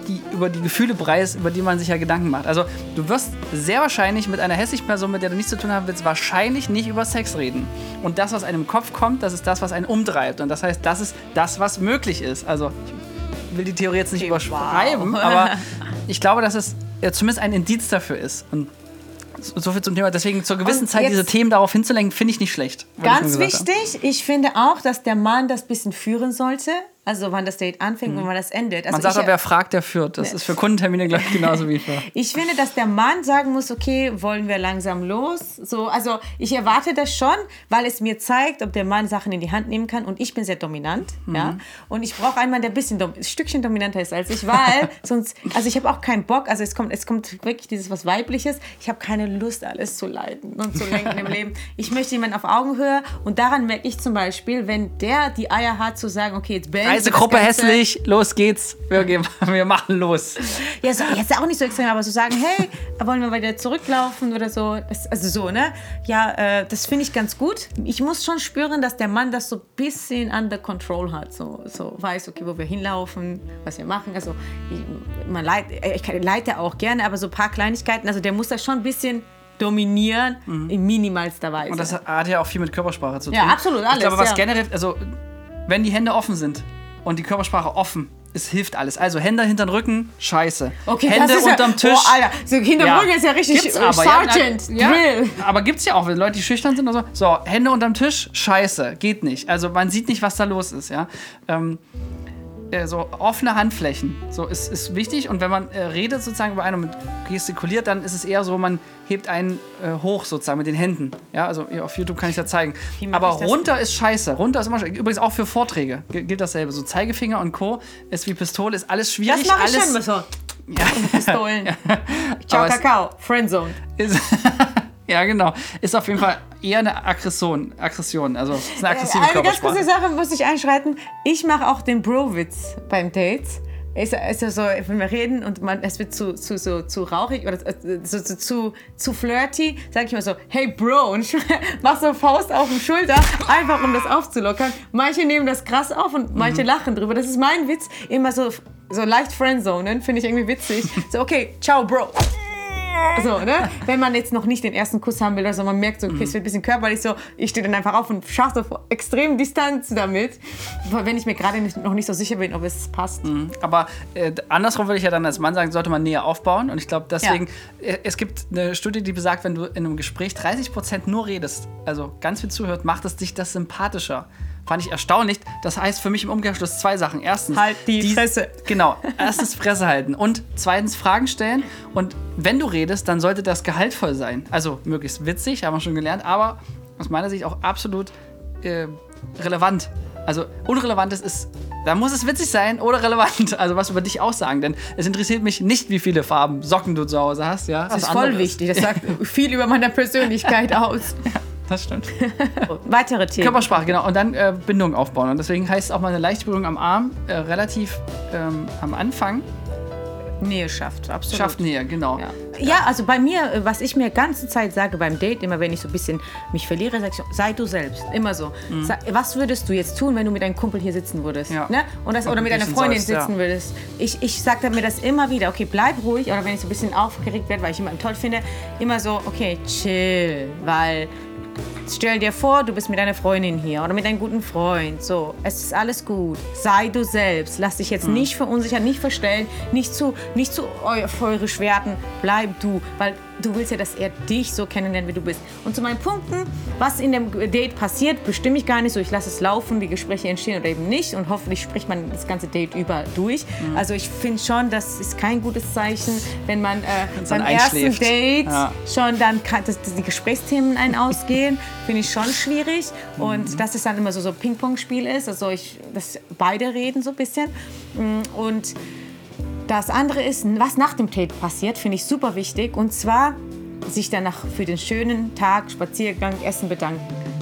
die, über die Gefühle preis, über die man sich ja Gedanken macht. Also du wirst sehr wahrscheinlich mit einer hässlichen Person, mit der du nichts zu tun haben willst, wahrscheinlich nicht über Sex reden. Und das, was einem im Kopf kommt, das ist das, was einen umtreibt. Und das heißt, das ist das, was möglich ist. Also will die Theorie jetzt nicht überschreiben, wow. aber ich glaube, dass es ja, zumindest ein Indiz dafür ist. Und so viel zum Thema. Deswegen zur gewissen Zeit diese Themen darauf hinzulenken, finde ich nicht schlecht. ich Ganz haben. wichtig, ich finde auch, dass der Mann das bisschen führen sollte. Also wann das Date anfängt und wann das endet. Also Mhm. Man sagt ich, aber, wer fragt, der führt. Das ist für Kundentermine gleich genauso wie für. *laughs* Ich finde, dass der Mann sagen muss, okay, wollen wir langsam los? So, also ich erwarte das schon, weil es mir zeigt, ob der Mann Sachen in die Hand nehmen kann. Und ich bin sehr dominant, Mhm. ja. Und ich brauche einen Mann, der ein bisschen ein Stückchen dominanter ist als ich, weil *laughs* sonst, also ich habe auch keinen Bock. Also es kommt, es kommt wirklich dieses was Weibliches. Ich habe keine Lust, alles zu leiten und zu lenken im *laughs* Leben. Ich möchte jemanden auf Augenhöhe. Und daran merke ich zum Beispiel, wenn der die Eier hat zu sagen, okay, jetzt das Reisegruppe hässlich, los geht's. Wir, gehen, wir machen los. Ja, so, jetzt auch nicht so extrem, aber so sagen, hey, wollen wir wieder zurücklaufen oder so. Also so, ne? Ja, äh, das finde ich ganz gut. Ich muss schon spüren, dass der Mann das so ein bisschen under control hat. So, so weiß, okay, wo wir hinlaufen, was wir machen. Also ich, man leit, äh, ich leite auch gerne, aber so ein paar Kleinigkeiten. Also der muss das schon ein bisschen dominieren in minimalster Weise. Mhm. Und das hat ja auch viel mit Körpersprache zu tun. Ja, absolut, alles, Ich glaube, was ja. generell, also wenn die Hände offen sind und die Körpersprache offen, es hilft alles. Also Hände hinter den Rücken, scheiße. okay, Hände das ist unterm ja, Tisch. Oh, Alter, so hinterm Rücken ist ja richtig Gibt's aber, ja, Sergeant, ja, Drill. aber gibt's ja auch, wenn Leute, die schüchtern sind oder so. So, Hände unterm Tisch, scheiße, geht nicht. Also man sieht nicht, was da los ist, ja. Ähm, äh, so offene Handflächen, so ist, ist wichtig. Und wenn man äh, redet sozusagen über einen und gestikuliert, dann ist es eher so, man hebt einen äh, hoch sozusagen mit den Händen. Ja, also auf YouTube kann ich das zeigen. Aber runter ist scheiße. Runter ist immer scheiße. Übrigens auch für Vorträge gi- gilt dasselbe. So Zeigefinger und Co. ist wie Pistole, ist alles schwierig. Das mache ich alles schon so. Ja. *laughs* Pistolen. *laughs* Ciao, Aber Kakao. Friendzone. Ist, *laughs* ja, genau. Ist auf jeden Fall eher eine Aggression. Aggression. Also, es ist eine aggressive Eine ganz kurze. Sache muss ich einschreiten. Ich mache auch den Bro-Witz beim Date. Ist, ist ja so, wenn wir reden und man, es wird zu, zu, so, zu rauchig oder äh, so, zu, zu, zu flirty, sage ich mal so, hey Bro, und *laughs* mach so Faust auf die Schulter, einfach um das aufzulockern. Manche nehmen das krass auf und manche lachen drüber. Das ist mein Witz. Immer so, so leicht Friendzonen, finde ich irgendwie witzig. So, okay, ciao Bro. So, ne? Wenn man jetzt noch nicht den ersten Kuss haben will, also man merkt so, okay, es wird ein bisschen körperlich so, ich stehe dann einfach auf und schaffe so extrem Distanz damit, wenn ich mir gerade noch nicht so sicher bin, ob es passt. Aber äh, andersrum würde ich ja dann als Mann sagen, sollte man näher aufbauen. Und ich glaube, deswegen, äh, es gibt eine Studie, die besagt, wenn du in einem Gespräch 30% nur redest, also ganz viel zuhört, macht es dich das sympathischer. Fand ich erstaunlich. Das heißt für mich im Umkehrschluss zwei Sachen. Erstens, Halt die Fresse. Genau. Erstens Fresse halten und zweitens Fragen stellen. Und wenn du redest, dann sollte das gehaltvoll sein. Also möglichst witzig, haben wir schon gelernt, aber aus meiner Sicht auch absolut äh, relevant. Also unrelevantes ist, da muss es witzig sein oder relevant. *laughs* Also was über dich aussagen, denn es interessiert mich nicht, wie viele Farben Socken du zu Hause hast. Ja, Das ist voll wichtig, das sagt *laughs* viel über meine Persönlichkeit *laughs* aus. Das stimmt. *laughs* Weitere Themen. Körpersprache, genau. Und dann äh, Bindung aufbauen. Und deswegen heißt auch mal eine leichte Berührung am Arm äh, relativ ähm, am Anfang Nähe schafft, absolut. Schafft Nähe, genau. Ja. ja, also bei mir, äh, was ich mir ganze Zeit sage beim Date, immer wenn ich so ein bisschen mich verliere, sage ich sei du selbst. Immer so. Sa- Was würdest du jetzt tun, wenn du mit deinem Kumpel hier sitzen würdest? Mhm. Ja. Ne? Und das, oder mit deiner Freundin ja. sitzen würdest. Ich, ich sage mir das immer wieder, okay, bleib ruhig. Oder wenn ich so ein bisschen aufgeregt werde, weil ich jemanden toll finde, immer so, okay, chill. Weil Stell dir vor, du bist mit deiner Freundin hier oder mit deinem guten Freund. So, es ist alles gut. Sei du selbst. Lass dich jetzt nicht verunsichern, nicht verstellen, nicht zu, nicht zu eu- euphorisch werden. Bleib du, weil du willst ja, dass er dich so kennenlernt, wie du bist. Und zu meinen Punkten, was in dem Date passiert, bestimme ich gar nicht so. Ich lasse es laufen, wie Gespräche entstehen oder eben nicht. Und hoffentlich spricht man das ganze Date über durch. Also ich finde schon, das ist kein gutes Zeichen, wenn man äh, beim ersten. Date Ja. schon dann kann, dass, dass die Gesprächsthemen einen ausgehen, *laughs* finde ich schon schwierig. Und dass es dann immer so so Ping-Pong-Spiel ist, also ich, dass beide reden so ein bisschen. Mm, Und das andere ist, was nach dem Date passiert, finde ich super wichtig. Und zwar sich danach für den schönen Tag, Spaziergang, Essen bedanken.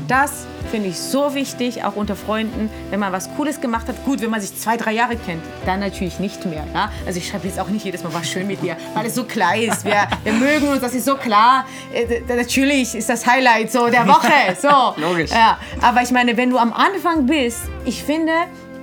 Das finde ich so wichtig, auch unter Freunden, wenn man was Cooles gemacht hat. Gut, wenn man sich zwei, drei Jahre kennt, dann natürlich nicht mehr. Ja? Also ich schreibe jetzt auch nicht jedes Mal, war schön mit dir, weil es so klar ist. Wir, *laughs* wir mögen uns, das ist so klar. Äh, natürlich ist das Highlight so der Woche. *laughs* So. Logisch. Ja, aber ich meine, wenn du am Anfang bist, ich finde,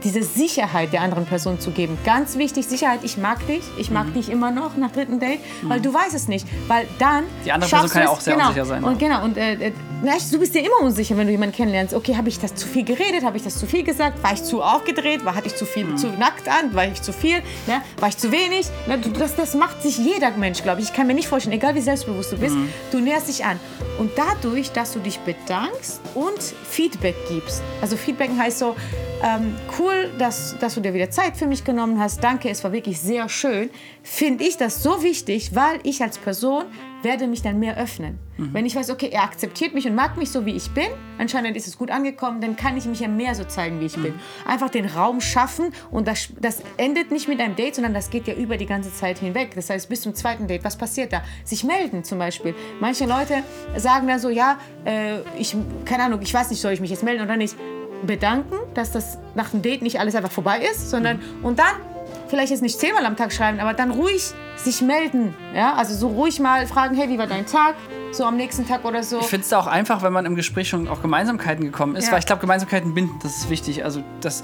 diese Sicherheit der anderen Person zu geben. Ganz wichtig, Sicherheit, ich mag dich, ich Mhm. mag dich immer noch nach dritten Date, weil du weißt es nicht. Weil dann. Die andere Person kann ja auch sehr genau. unsicher sein, Und genau, und äh, vielleicht, du bist dir immer unsicher, wenn du jemanden kennenlernst. Okay, habe ich das zu viel geredet? Habe ich das zu viel gesagt? War ich zu aufgedreht? War, hatte ich zu viel Mhm. zu nackt an? War ich zu viel? Ne? War ich zu wenig? Ne? Das, das macht sich jeder Mensch, glaube ich. Ich kann mir nicht vorstellen, egal wie selbstbewusst du bist, Mhm. du näherst dich an. Und dadurch, dass du dich bedankst und Feedback gibst. Also Feedback heißt so, ähm, cool, dass, dass du dir wieder Zeit für mich genommen hast. Danke, es war wirklich sehr schön. Finde ich das so wichtig, weil ich als Person werde mich dann mehr öffnen. Wenn ich weiß, okay, er akzeptiert mich und mag mich so, wie ich bin, anscheinend ist es gut angekommen, dann kann ich mich ja mehr so zeigen, wie ich bin. Einfach den Raum schaffen und das, das endet nicht mit einem Date, sondern das geht ja über die ganze Zeit hinweg. Das heißt, bis zum zweiten Date, was passiert da? Sich melden zum Beispiel. Manche Leute sagen dann so, ja, äh, ich, keine Ahnung, ich weiß nicht, soll ich mich jetzt melden oder nicht. Bedanken, dass das nach dem Date nicht alles einfach vorbei ist, sondern und dann vielleicht jetzt nicht zehnmal am Tag schreiben, aber dann ruhig sich melden. Ja? Also so ruhig mal fragen, hey, wie war dein Tag? So am nächsten Tag oder so. Ich finde es auch einfach, wenn man im Gespräch schon auf Gemeinsamkeiten gekommen ist, Ja. weil ich glaube, Gemeinsamkeiten binden, das ist wichtig. Also das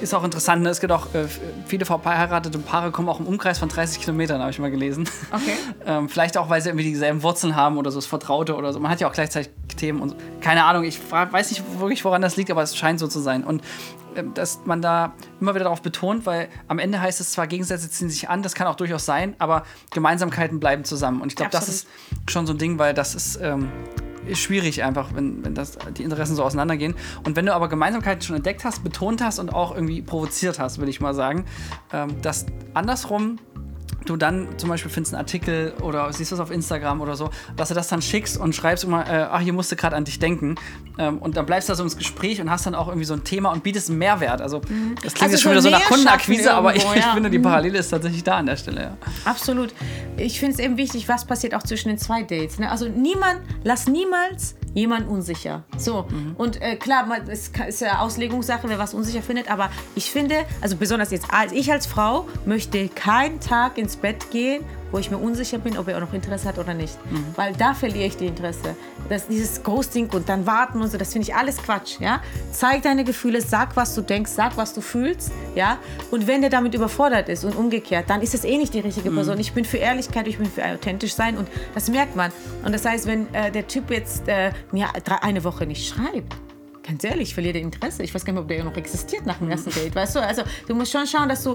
ist auch interessant. Ne? Es gibt auch äh, viele verheiratete Paare kommen auch im Umkreis von 30 Kilometern, habe ich mal gelesen. Okay. *laughs* ähm, vielleicht auch, weil sie irgendwie dieselben Wurzeln haben oder so, das Vertraute oder so. Man hat ja auch gleichzeitig Themen und so. keine Ahnung. Ich weiß nicht wirklich, woran das liegt, aber es scheint so zu sein. Und ähm, dass man da immer wieder darauf betont, weil am Ende heißt es zwar, Gegensätze ziehen sich an, das kann auch durchaus sein, aber Gemeinsamkeiten bleiben zusammen. Und ich glaube, das ist schon so ein Ding, weil das ist, ähm, ist schwierig einfach, wenn, wenn das, die Interessen so auseinandergehen. Und wenn du aber Gemeinsamkeiten schon entdeckt hast, betont hast und auch irgendwie provoziert hast, würde ich mal sagen, ähm, dass andersrum du dann zum Beispiel findest einen Artikel oder siehst was auf Instagram oder so, dass du das dann schickst und schreibst immer, äh, ach, hier musste gerade an dich denken. Ähm, und dann bleibst du da so ins Gespräch und hast dann auch irgendwie so ein Thema und bietest einen Mehrwert. Also das klingt Also jetzt schon wieder so nach Kundenakquise, aber ich, irgendwo, ich ja. *laughs* finde, die Parallele ist tatsächlich da an der Stelle. Ja. Absolut. Ich finde es eben wichtig, was passiert auch zwischen den zwei Dates. Ne? Also niemand, lass niemals jemand unsicher. So. Und äh, klar, es ist ja Auslegungssache, wer was unsicher findet, aber ich finde, also besonders jetzt als ich als Frau möchte keinen Tag ins Bett gehen, wo ich mir unsicher bin, ob er auch noch Interesse hat oder nicht. Weil da verliere ich die Interesse. Das, dieses Ghosting und dann warten und so, das finde ich alles Quatsch. Ja? Zeig deine Gefühle, sag, was du denkst, sag, was du fühlst. Ja? Und wenn der damit überfordert ist und umgekehrt, dann ist es eh nicht die richtige Person. Ich bin für Ehrlichkeit, ich bin für authentisch sein und das merkt man. Und das heißt, wenn äh, der Typ jetzt äh, mir eine Woche nicht schreibt, ganz ehrlich, ich verliere Interesse. Ich weiß gar nicht, ob der noch existiert nach dem ersten Date, weißt du? Also du musst schon schauen, dass du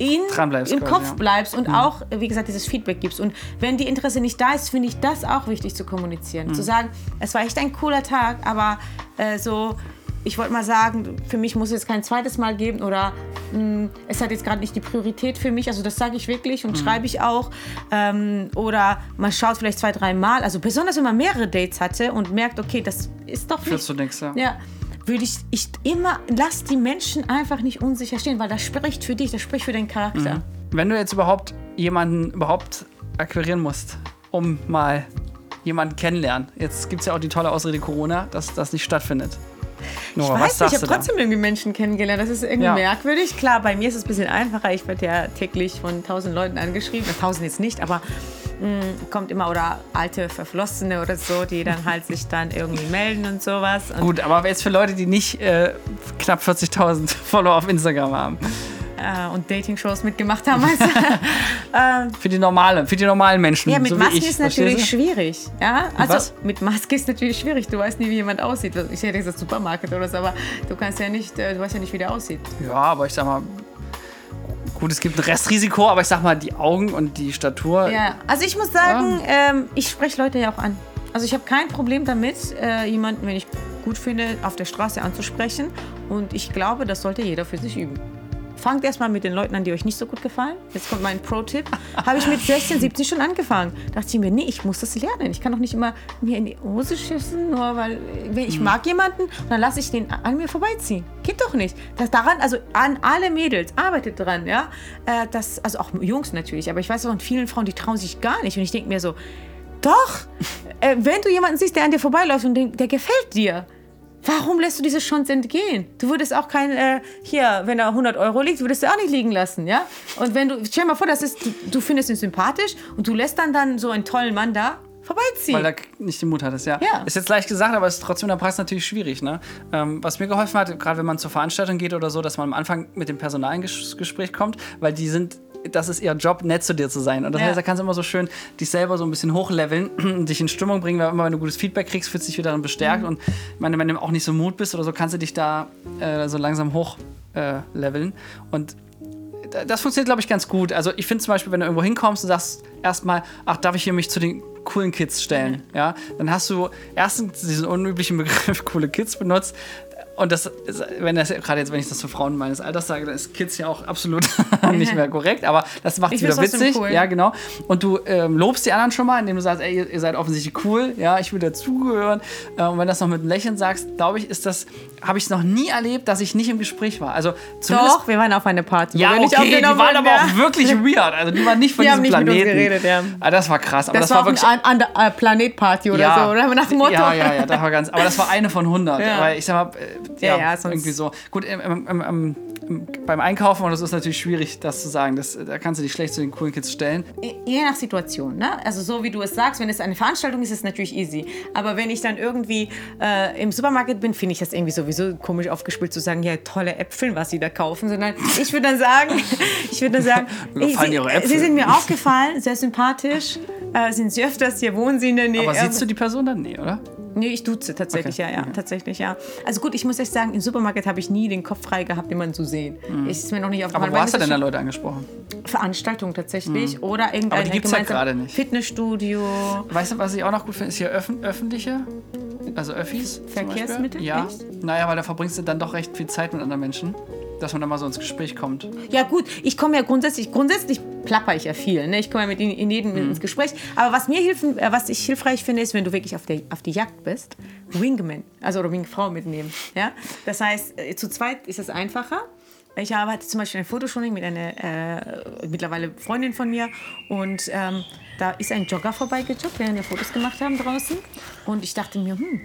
ihn Dranbleibst im Kopf ja. bleibst und auch, wie gesagt, dieses Feedback gibst. Und wenn die Interesse nicht da ist, finde ich das auch wichtig zu kommunizieren. Zu sagen, es war echt ein cooler Tag, aber äh, so, ich wollte mal sagen, für mich muss es kein zweites Mal geben oder mh, es hat jetzt gerade nicht die Priorität für mich. Also das sage ich wirklich und schreibe ich auch. Ähm, oder man schaut vielleicht zwei, drei Mal. Also besonders, wenn man mehrere Dates hatte und merkt, okay, das ist doch Führt nicht... zu nichts, ja. Ja, würde ich, ich immer, lass die Menschen einfach nicht unsicher stehen, weil das spricht für dich, das spricht für deinen Charakter. Wenn du jetzt überhaupt jemanden überhaupt akquirieren musst, um mal jemanden kennenlernen. Jetzt gibt es ja auch die tolle Ausrede Corona, dass das nicht stattfindet. Nora, ich was weiß nicht, ich habe da? trotzdem irgendwie Menschen kennengelernt. Das ist irgendwie Ja. merkwürdig. Klar, bei mir ist es ein bisschen einfacher. Ich werde ja täglich von tausend Leuten angeschrieben. Tausend jetzt nicht, aber kommt immer oder alte Verflossene oder so, die dann halt sich dann irgendwie melden und sowas. Und, Gut, aber jetzt für Leute, die nicht äh, knapp 40.000 *laughs* Follower auf Instagram haben. äh, und Dating-Shows mitgemacht haben. *laughs* Meinst du? Für die normalen, für die normalen Menschen. ja, mit so Maske ich, ist natürlich schwierig. Ja, also was? mit Maske ist natürlich schwierig. Du weißt nie, wie jemand aussieht. Ich hätte gesagt Supermarkt oder so, aber du kannst ja nicht, äh, du weißt ja nicht, wie der aussieht. Ja, aber ich sag mal, gut, es gibt ein Restrisiko, aber ich sag mal, die Augen und die Statur. Ja, also ich muss sagen, ähm, ich spreche Leute ja auch an. Also ich habe kein Problem damit, äh, jemanden, wenn ich gut finde, auf der Straße anzusprechen. Und ich glaube, das sollte jeder für sich üben. Fangt erstmal mit den Leuten an, die euch nicht so gut gefallen. Jetzt kommt mein Pro-Tipp. Habe ich mit 16, 17 schon angefangen. Dachte ich mir, nee, ich muss das lernen. Ich kann doch nicht immer mir in die Hose schießen, nur weil ich mag jemanden, dann lasse ich den an mir vorbeiziehen. Geht doch nicht. Das daran, also an alle Mädels, arbeitet dran, ja. Äh, das, also auch Jungs natürlich, aber ich weiß auch von vielen Frauen, die trauen sich gar nicht. Und ich denke mir so, doch, äh, wenn du jemanden siehst, der an dir vorbeiläuft und der gefällt dir, warum lässt du diese Chance entgehen? Du würdest auch kein, äh, hier, wenn da 100 Euro liegt, würdest du auch nicht liegen lassen, ja? Und wenn du, stell dir mal vor, das ist, du, du findest ihn sympathisch und du lässt dann dann so einen tollen Mann da vorbeiziehen. Weil er nicht den Mut hattest, ja. Ja. Ist jetzt leicht gesagt, aber ist trotzdem in der Praxis natürlich schwierig. Ne? Ähm, was mir geholfen hat, gerade wenn man zur Veranstaltung geht oder so, dass man am Anfang mit dem Personal ins Gespräch kommt, weil die sind, das ist ihr Job, nett zu dir zu sein. Und das Ja. heißt, da kannst du immer so schön dich selber so ein bisschen hochleveln und *clears throat* dich in Stimmung bringen, weil immer wenn du gutes Feedback kriegst, fühlst du dich wieder darin bestärkt. Und ich meine, wenn du auch nicht so Mut bist oder so, kannst du dich da äh, so langsam hochleveln. Äh, und da- das funktioniert, glaube ich, ganz gut. Also ich finde zum Beispiel, wenn du irgendwo hinkommst und sagst erstmal, ach, darf ich hier mich zu den coolen Kids stellen? Ja, dann hast du erstens diesen unüblichen Begriff *laughs* coole Kids benutzt. Und das, ist, wenn das gerade jetzt, wenn ich das zu Frauen meines Alters sage, dann ist Kids ja auch absolut *laughs* nicht mehr korrekt, aber das macht es wieder witzig. cool. Ja, genau. Und du ähm, lobst die anderen schon mal, indem du sagst, ey, ihr, ihr seid offensichtlich cool, ja, ich will dazugehören. Äh, und wenn du das noch mit einem Lächeln sagst, glaube ich, ist das, habe ich es noch nie erlebt, dass ich nicht im Gespräch war. Also zumindest Doch, wir waren auf einer Party. ja, nicht okay, die waren aber wurden, auch wirklich weird. Also die waren nicht von Die diesem haben nicht mit Planeten. uns geredet, ja. Ah, das war krass. Aber Das, das, war wirklich. ein Ander- äh, Planetparty oder ja, so, oder? Nach dem Motto. Ja, ja, ja, das war ganz. Aber das war eine von 100. Ja. Weil ich sag mal, Ja, ja, ja, irgendwie so. Gut, im, im, im, im, im, beim Einkaufen, und das ist natürlich schwierig, das zu sagen. Das, da kannst du dich schlecht zu den coolen Kids stellen. Je nach Situation, ne? Also so wie du es sagst, wenn es eine Veranstaltung ist, ist es natürlich easy. Aber wenn ich dann irgendwie äh, im Supermarkt bin, finde ich das irgendwie sowieso komisch aufgespielt zu sagen, ja, tolle Äpfel, was sie da kaufen, sondern ich würde dann sagen, *laughs* ich würde dann sagen, *laughs* gefallen sie, Äpfel. sie sind mir aufgefallen, sehr sympathisch, äh, sind sie öfters hier, wohnen sie in der Nähe. Aber siehst du die Person dann? Nee, oder? Nee, ich duze tatsächlich, Okay. ja, ja, tatsächlich, ja. Also gut, ich muss echt sagen, im Supermarkt habe ich nie den Kopf frei gehabt, jemanden zu sehen. Ist mir noch nicht Mhm. Aber aufgefallen. wo hast du denn da Leute angesprochen? Veranstaltung tatsächlich oder irgendein Aber die gibt's ja gerade nicht. Fitnessstudio. Weißt du, was ich auch noch gut finde? Ist hier öffn öffentliche, also Öffis. Verkehrsmittel? Ja. Echt? Naja, weil da verbringst du dann doch recht viel Zeit mit anderen Menschen, dass man da mal so ins Gespräch kommt. Ja gut, ich komme ja grundsätzlich, grundsätzlich plapper ich ja viel. Ne? Ich komme ja mit in, in jedem ins Gespräch. Aber was mir hilft, äh, was ich hilfreich finde, ist, wenn du wirklich auf, der, auf die Jagd bist, Wingman, also oder Wingfrau mitnehmen. Ja? Das heißt, äh, zu zweit ist es einfacher. Ich arbeite zum Beispiel ein Fotoshooting mit einer äh, mittlerweile Freundin von mir und ähm, da ist ein Jogger vorbeigejoggt, während wir Fotos gemacht haben draußen. Und ich dachte mir, hm,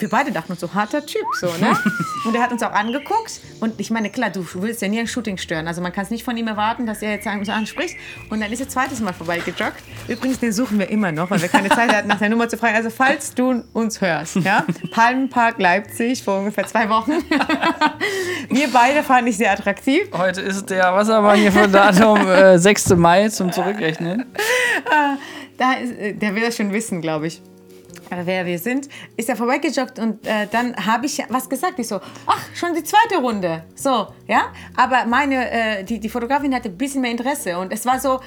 wir beide dachten uns so, harter Typ, so, ne? *laughs* Und er hat uns auch angeguckt. Und ich meine, klar, du willst ja nie ein Shooting stören. Also man kann es nicht von ihm erwarten, dass er jetzt uns anspricht. Und dann ist er zweites Mal vorbeigejoggt. Übrigens, den suchen wir immer noch, weil wir keine Zeit hatten, nach der Nummer zu fragen. Also falls du uns hörst, ja? *laughs* Palmenpark Leipzig vor ungefähr zwei Wochen. *laughs* wir beide fanden ich sehr attraktiv. Heute ist der, was haben wir hier für ein Datum? äh, 6. Mai zum Zurückrechnen. Da ist, äh, der will das schon wissen, glaube ich. Wer wir sind, ist er vorbeigejoggt und äh, dann habe ich was gesagt. Ich so, ach, schon die zweite Runde. So, ja. Aber meine, äh, die, die Fotografin hatte ein bisschen mehr Interesse und es war so,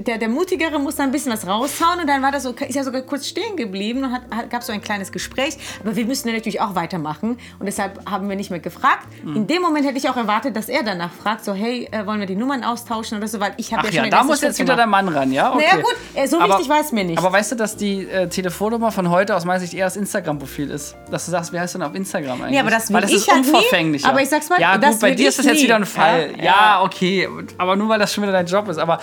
der, der, Mutigere muss da ein bisschen was raushauen und dann war das so, ist er sogar kurz stehen geblieben und hat, hat, gab so ein kleines Gespräch. Aber wir müssen ja natürlich auch weitermachen und deshalb haben wir nicht mehr gefragt. Hm. In dem Moment hätte ich auch erwartet, dass er danach fragt, so, hey, äh, wollen wir die Nummern austauschen oder so, weil ich habe Ach ja schon ja, da muss Schritt jetzt wieder der Mann ran, ja? Okay. Naja, gut, äh, so wichtig war es mir nicht. Aber weißt du, dass die äh, Telefonnummer von heute aus meiner Sicht eher das Instagram-Profil ist? Dass du sagst, wer heißt denn auf Instagram eigentlich? Nee, aber das will weil das ich ist ja nie. unverfänglicher. Aber ich sag's mal, ja, gut, bei dir ist das jetzt nie. wieder ein Fall. Ja, Ja, okay. Aber nur weil das schon wieder dein Job ist. Aber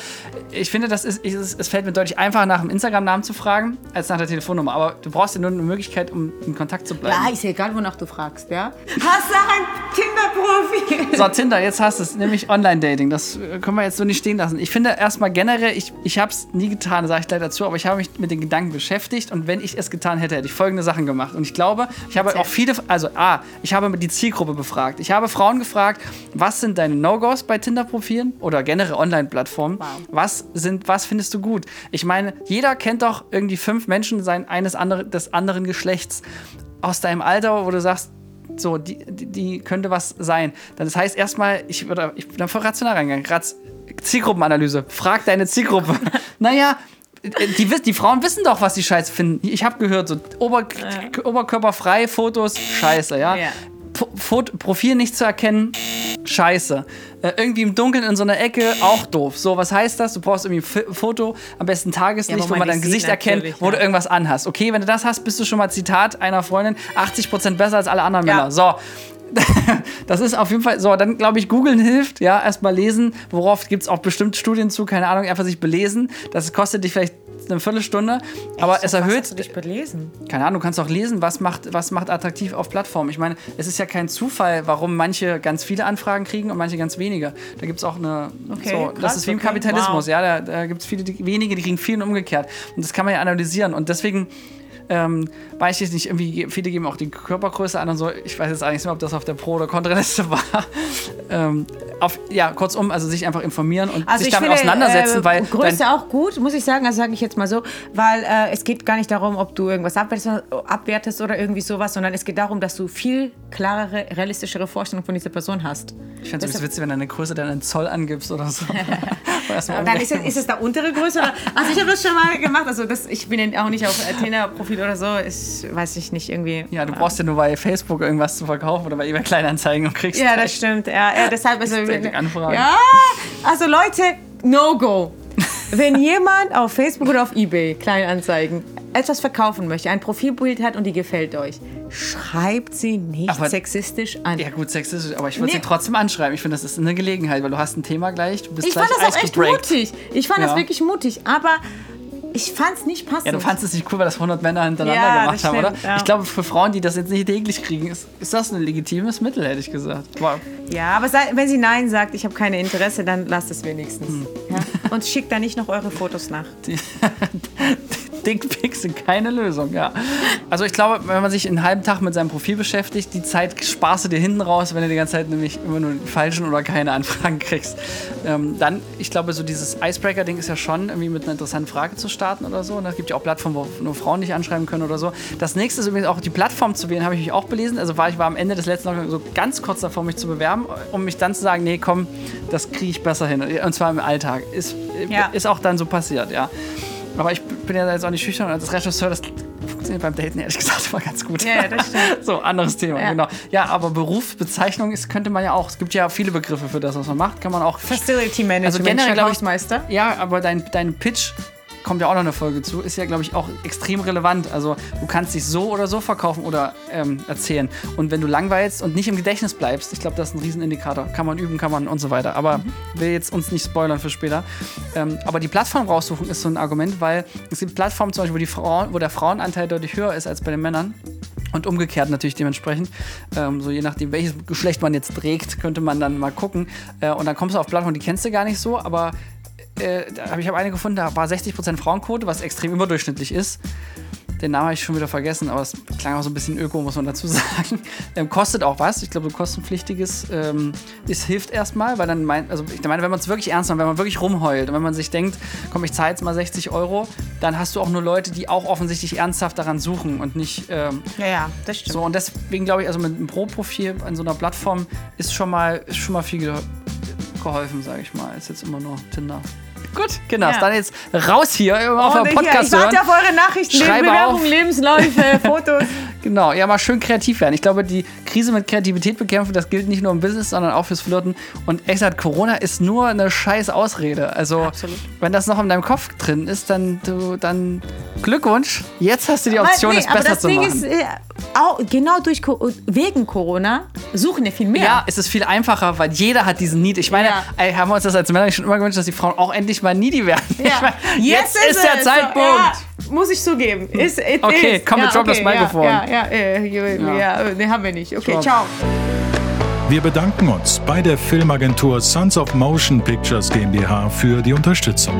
ich finde, das ist, ich, es, fällt mir deutlich einfacher, nach dem Instagram-Namen zu fragen, als nach der Telefonnummer. Aber du brauchst ja nur eine Möglichkeit, um in Kontakt zu bleiben. Ja, ist ja egal, wonach du fragst, ja? Hast du ein Tinder-Profi? So, Tinder, jetzt hast du es, nämlich Online-Dating. Das können wir jetzt so nicht stehen lassen. Ich finde erstmal generell, ich, ich habe es nie getan, sage ich gleich dazu, aber ich habe mich mit den Gedanken beschäftigt und wenn ich es getan hätte, hätte ich folgende Sachen gemacht. Und ich glaube, ich habe auch viele, also A, ich habe die Zielgruppe befragt. Ich habe Frauen gefragt, was sind deine No-Gos bei Tinder-Profilen oder generell Online-Plattformen? Wow. Was sind, was findest du gut? Ich meine, jeder kennt doch irgendwie fünf Menschen sein, eines andere, des anderen Geschlechts aus deinem Alter, wo du sagst, so, die, die, die könnte was sein. Das heißt erstmal, ich würde ich bin da voll rational reingegangen. Ratz, Zielgruppenanalyse. Frag deine Zielgruppe. *laughs* naja, die, die Frauen wissen doch, was die scheiße finden. Ich habe gehört, so Ober, oberkörperfrei, Fotos, scheiße, ja. Ja. Po- Fot Profil nicht zu erkennen, scheiße. Äh, irgendwie im Dunkeln in so einer Ecke, auch doof. So, was heißt das? Du brauchst irgendwie ein F Foto, am besten Tageslicht, Ja, wo man dein Gesicht erkennt, wo du ja. irgendwas anhast. Okay, wenn du das hast, bist du schon mal Zitat einer Freundin, 80% besser als alle anderen Ja. Männer. So. *laughs* Das ist auf jeden Fall so. Dann glaube ich, googeln hilft. Ja, erstmal lesen. Worauf gibt es auch bestimmt Studien zu? Keine Ahnung, einfach sich belesen. Das kostet dich vielleicht eine Viertelstunde. Aber es Was erhöht hast du dich belesen? keine Ahnung, du kannst auch lesen, was macht, was macht attraktiv auf Plattformen. Ich meine, es ist ja kein Zufall, warum manche ganz viele Anfragen kriegen und manche ganz wenige. Da gibt es auch eine. Okay, so, das krass, ist wie im okay, Kapitalismus, wow. ja. Da, da gibt es viele, die, wenige, die kriegen viel und umgekehrt. Und das kann man ja analysieren. Und deswegen. Ähm, weiß ich nicht, irgendwie, viele geben auch die Körpergröße an und so. Ich weiß jetzt eigentlich nicht mehr, ob das auf der Pro- oder Kontraliste *laughs* war. ähm, auf, ja, kurzum, also sich einfach informieren und Also sich ich damit finde, auseinandersetzen, äh, weil. Größe auch gut, muss ich sagen, also sage ich jetzt mal so, weil äh, es geht gar nicht darum, ob du irgendwas abwertest, abwertest oder irgendwie sowas, sondern es geht darum, dass du viel klarere, realistischere Vorstellungen von dieser Person hast. Ich fände es witzig, wenn du eine Größe dann einen Zoll angibst oder so. *laughs* Dann ist es, ist es der untere Größe? Oder? Also ich habe das schon mal gemacht. Also das, ich bin auch nicht auf Athena-Profil oder so. Ich weiß ich nicht irgendwie. Ja, du brauchst ja nur bei Facebook irgendwas zu verkaufen oder bei eBay Kleinanzeigen und kriegst Ja, das stimmt. Ja, ja deshalb also. Ja, also Leute, no go. Wenn jemand auf Facebook oder auf eBay Kleinanzeigen etwas verkaufen möchte, ein Profilbild hat und die gefällt euch, schreibt sie nicht Aber- sexistisch an. Ja, gut, sexistisch, aber ich würde Nee. sie trotzdem anschreiben. Ich finde, das ist eine Gelegenheit, weil du hast ein Thema gleich, du bist ich gleich fand das auch echt mutig. Ich fand Ja. das wirklich mutig, aber ich fand es nicht passend. Ja, du fandest es nicht cool, weil das 100 Männer hintereinander Ja, gemacht das haben, oder? stimmt, ja. Ich glaube, für Frauen, die das jetzt nicht täglich kriegen, ist, ist das ein legitimes Mittel, hätte ich gesagt. Wow. Ja, aber wenn sie Nein sagt, ich habe keine Interesse, dann lasst es wenigstens. Hm. Ja? *laughs* Und schickt da nicht noch eure Fotos nach. *laughs* *laughs* Dickpics sind keine Lösung, ja. Also ich glaube, wenn man sich einen halben Tag mit seinem Profil beschäftigt, die Zeit sparst du dir hinten raus, wenn du die ganze Zeit nämlich immer nur die falschen oder keine Anfragen kriegst. Ähm, dann, ich glaube, so dieses Icebreaker-Ding ist ja schon irgendwie mit einer interessanten Frage zu starten oder so. Und es gibt ja auch Plattformen, wo nur Frauen nicht anschreiben können oder so. Das nächste ist übrigens auch die Plattform zu wählen, habe ich mich auch belesen. Also war ich war am Ende des letzten Tages so ganz kurz davor, mich zu bewerben, um mich dann zu sagen, nee, komm, das kriege ich besser hin. Und zwar im Alltag. Ist, Ja. ist auch dann so passiert, ja. Aber ich bin ja jetzt auch nicht schüchtern und als Regisseur, das funktioniert beim Daten ehrlich gesagt *laughs* immer ganz gut. Ja, das stimmt. *laughs* so, anderes Thema, Ja. genau. Ja, aber Berufsbezeichnung ist, könnte man ja auch, es gibt ja viele Begriffe für das, was man macht, kann man auch. Facility Management, Also generell, glaub ich- Hausmeister. Ja, aber dein, dein Pitch kommt ja auch noch eine Folge zu, ist ja, glaube ich, auch extrem relevant. Also du kannst dich so oder so verkaufen oder ähm, erzählen. Und wenn du langweilst und nicht im Gedächtnis bleibst, ich glaube, das ist ein Riesenindikator. Kann man üben, kann man und so weiter. Aber will jetzt uns nicht spoilern für später. Ähm, aber die Plattform raussuchen ist so ein Argument, weil es gibt Plattformen zum Beispiel, wo, die Frauen, wo der Frauenanteil deutlich höher ist als bei den Männern. Und umgekehrt natürlich dementsprechend. Ähm, so je nachdem, welches Geschlecht man jetzt trägt, könnte man dann mal gucken. Äh, und dann kommst du auf Plattformen, die kennst du gar nicht so, aber äh, ich habe eine gefunden, da war 60% Frauenquote, was extrem überdurchschnittlich ist. Den Namen habe ich schon wieder vergessen, aber es klang auch so ein bisschen öko, muss man dazu *laughs* sagen. Ähm, kostet auch was. Ich glaube, so kostenpflichtiges ähm, es hilft erstmal, weil dann meint, also ich meine, wenn man es wirklich ernst macht, wenn man wirklich rumheult und wenn man sich denkt, komm, ich zahle jetzt mal 60 Euro, dann hast du auch nur Leute, die auch offensichtlich ernsthaft daran suchen und nicht ähm, Ja, ja, das stimmt. so. Und deswegen glaube ich, also mit einem Pro-Profil an so einer Plattform ist schon mal, ist schon mal viel ge geholfen, sage ich mal, als jetzt immer nur Tinder. Gut, genau. Ja. Dann jetzt raus hier auf dem ich, Podcast ich warte hören. auf eure Nachrichten, Schreibe Bewerbungen. Lebensläufe, *laughs* Fotos. Genau, ja, mal schön kreativ werden. Ich glaube, die Krise mit Kreativität bekämpfen, das gilt nicht nur im Business, sondern auch fürs Flirten. Und echt gesagt, Corona ist nur eine scheiß Ausrede. Also, Absolut. wenn das noch in deinem Kopf drin ist, dann, du, dann Glückwunsch. Jetzt hast du die Option, aber, es aber besser zu machen. ist, auch, genau durch, Co- wegen Corona suchen ja viel mehr. Ja, es ist viel einfacher, weil jeder hat diesen Need. Ich meine, Ja. ey, haben wir uns das als Männer schon immer gewünscht, dass die Frauen auch endlich mal needy werden? Ich Ja. meine, jetzt, ist der es. Zeitpunkt. Ja, muss ich zugeben. Ist, it Okay, is. komm, wir ja, droppen das okay, Mikrofon. Ja, ja, äh, ja, ja, ja, nee, haben wir nicht. Okay, Drop. ciao. Wir bedanken uns bei der Filmagentur Sons of Motion Pictures GmbH für die Unterstützung.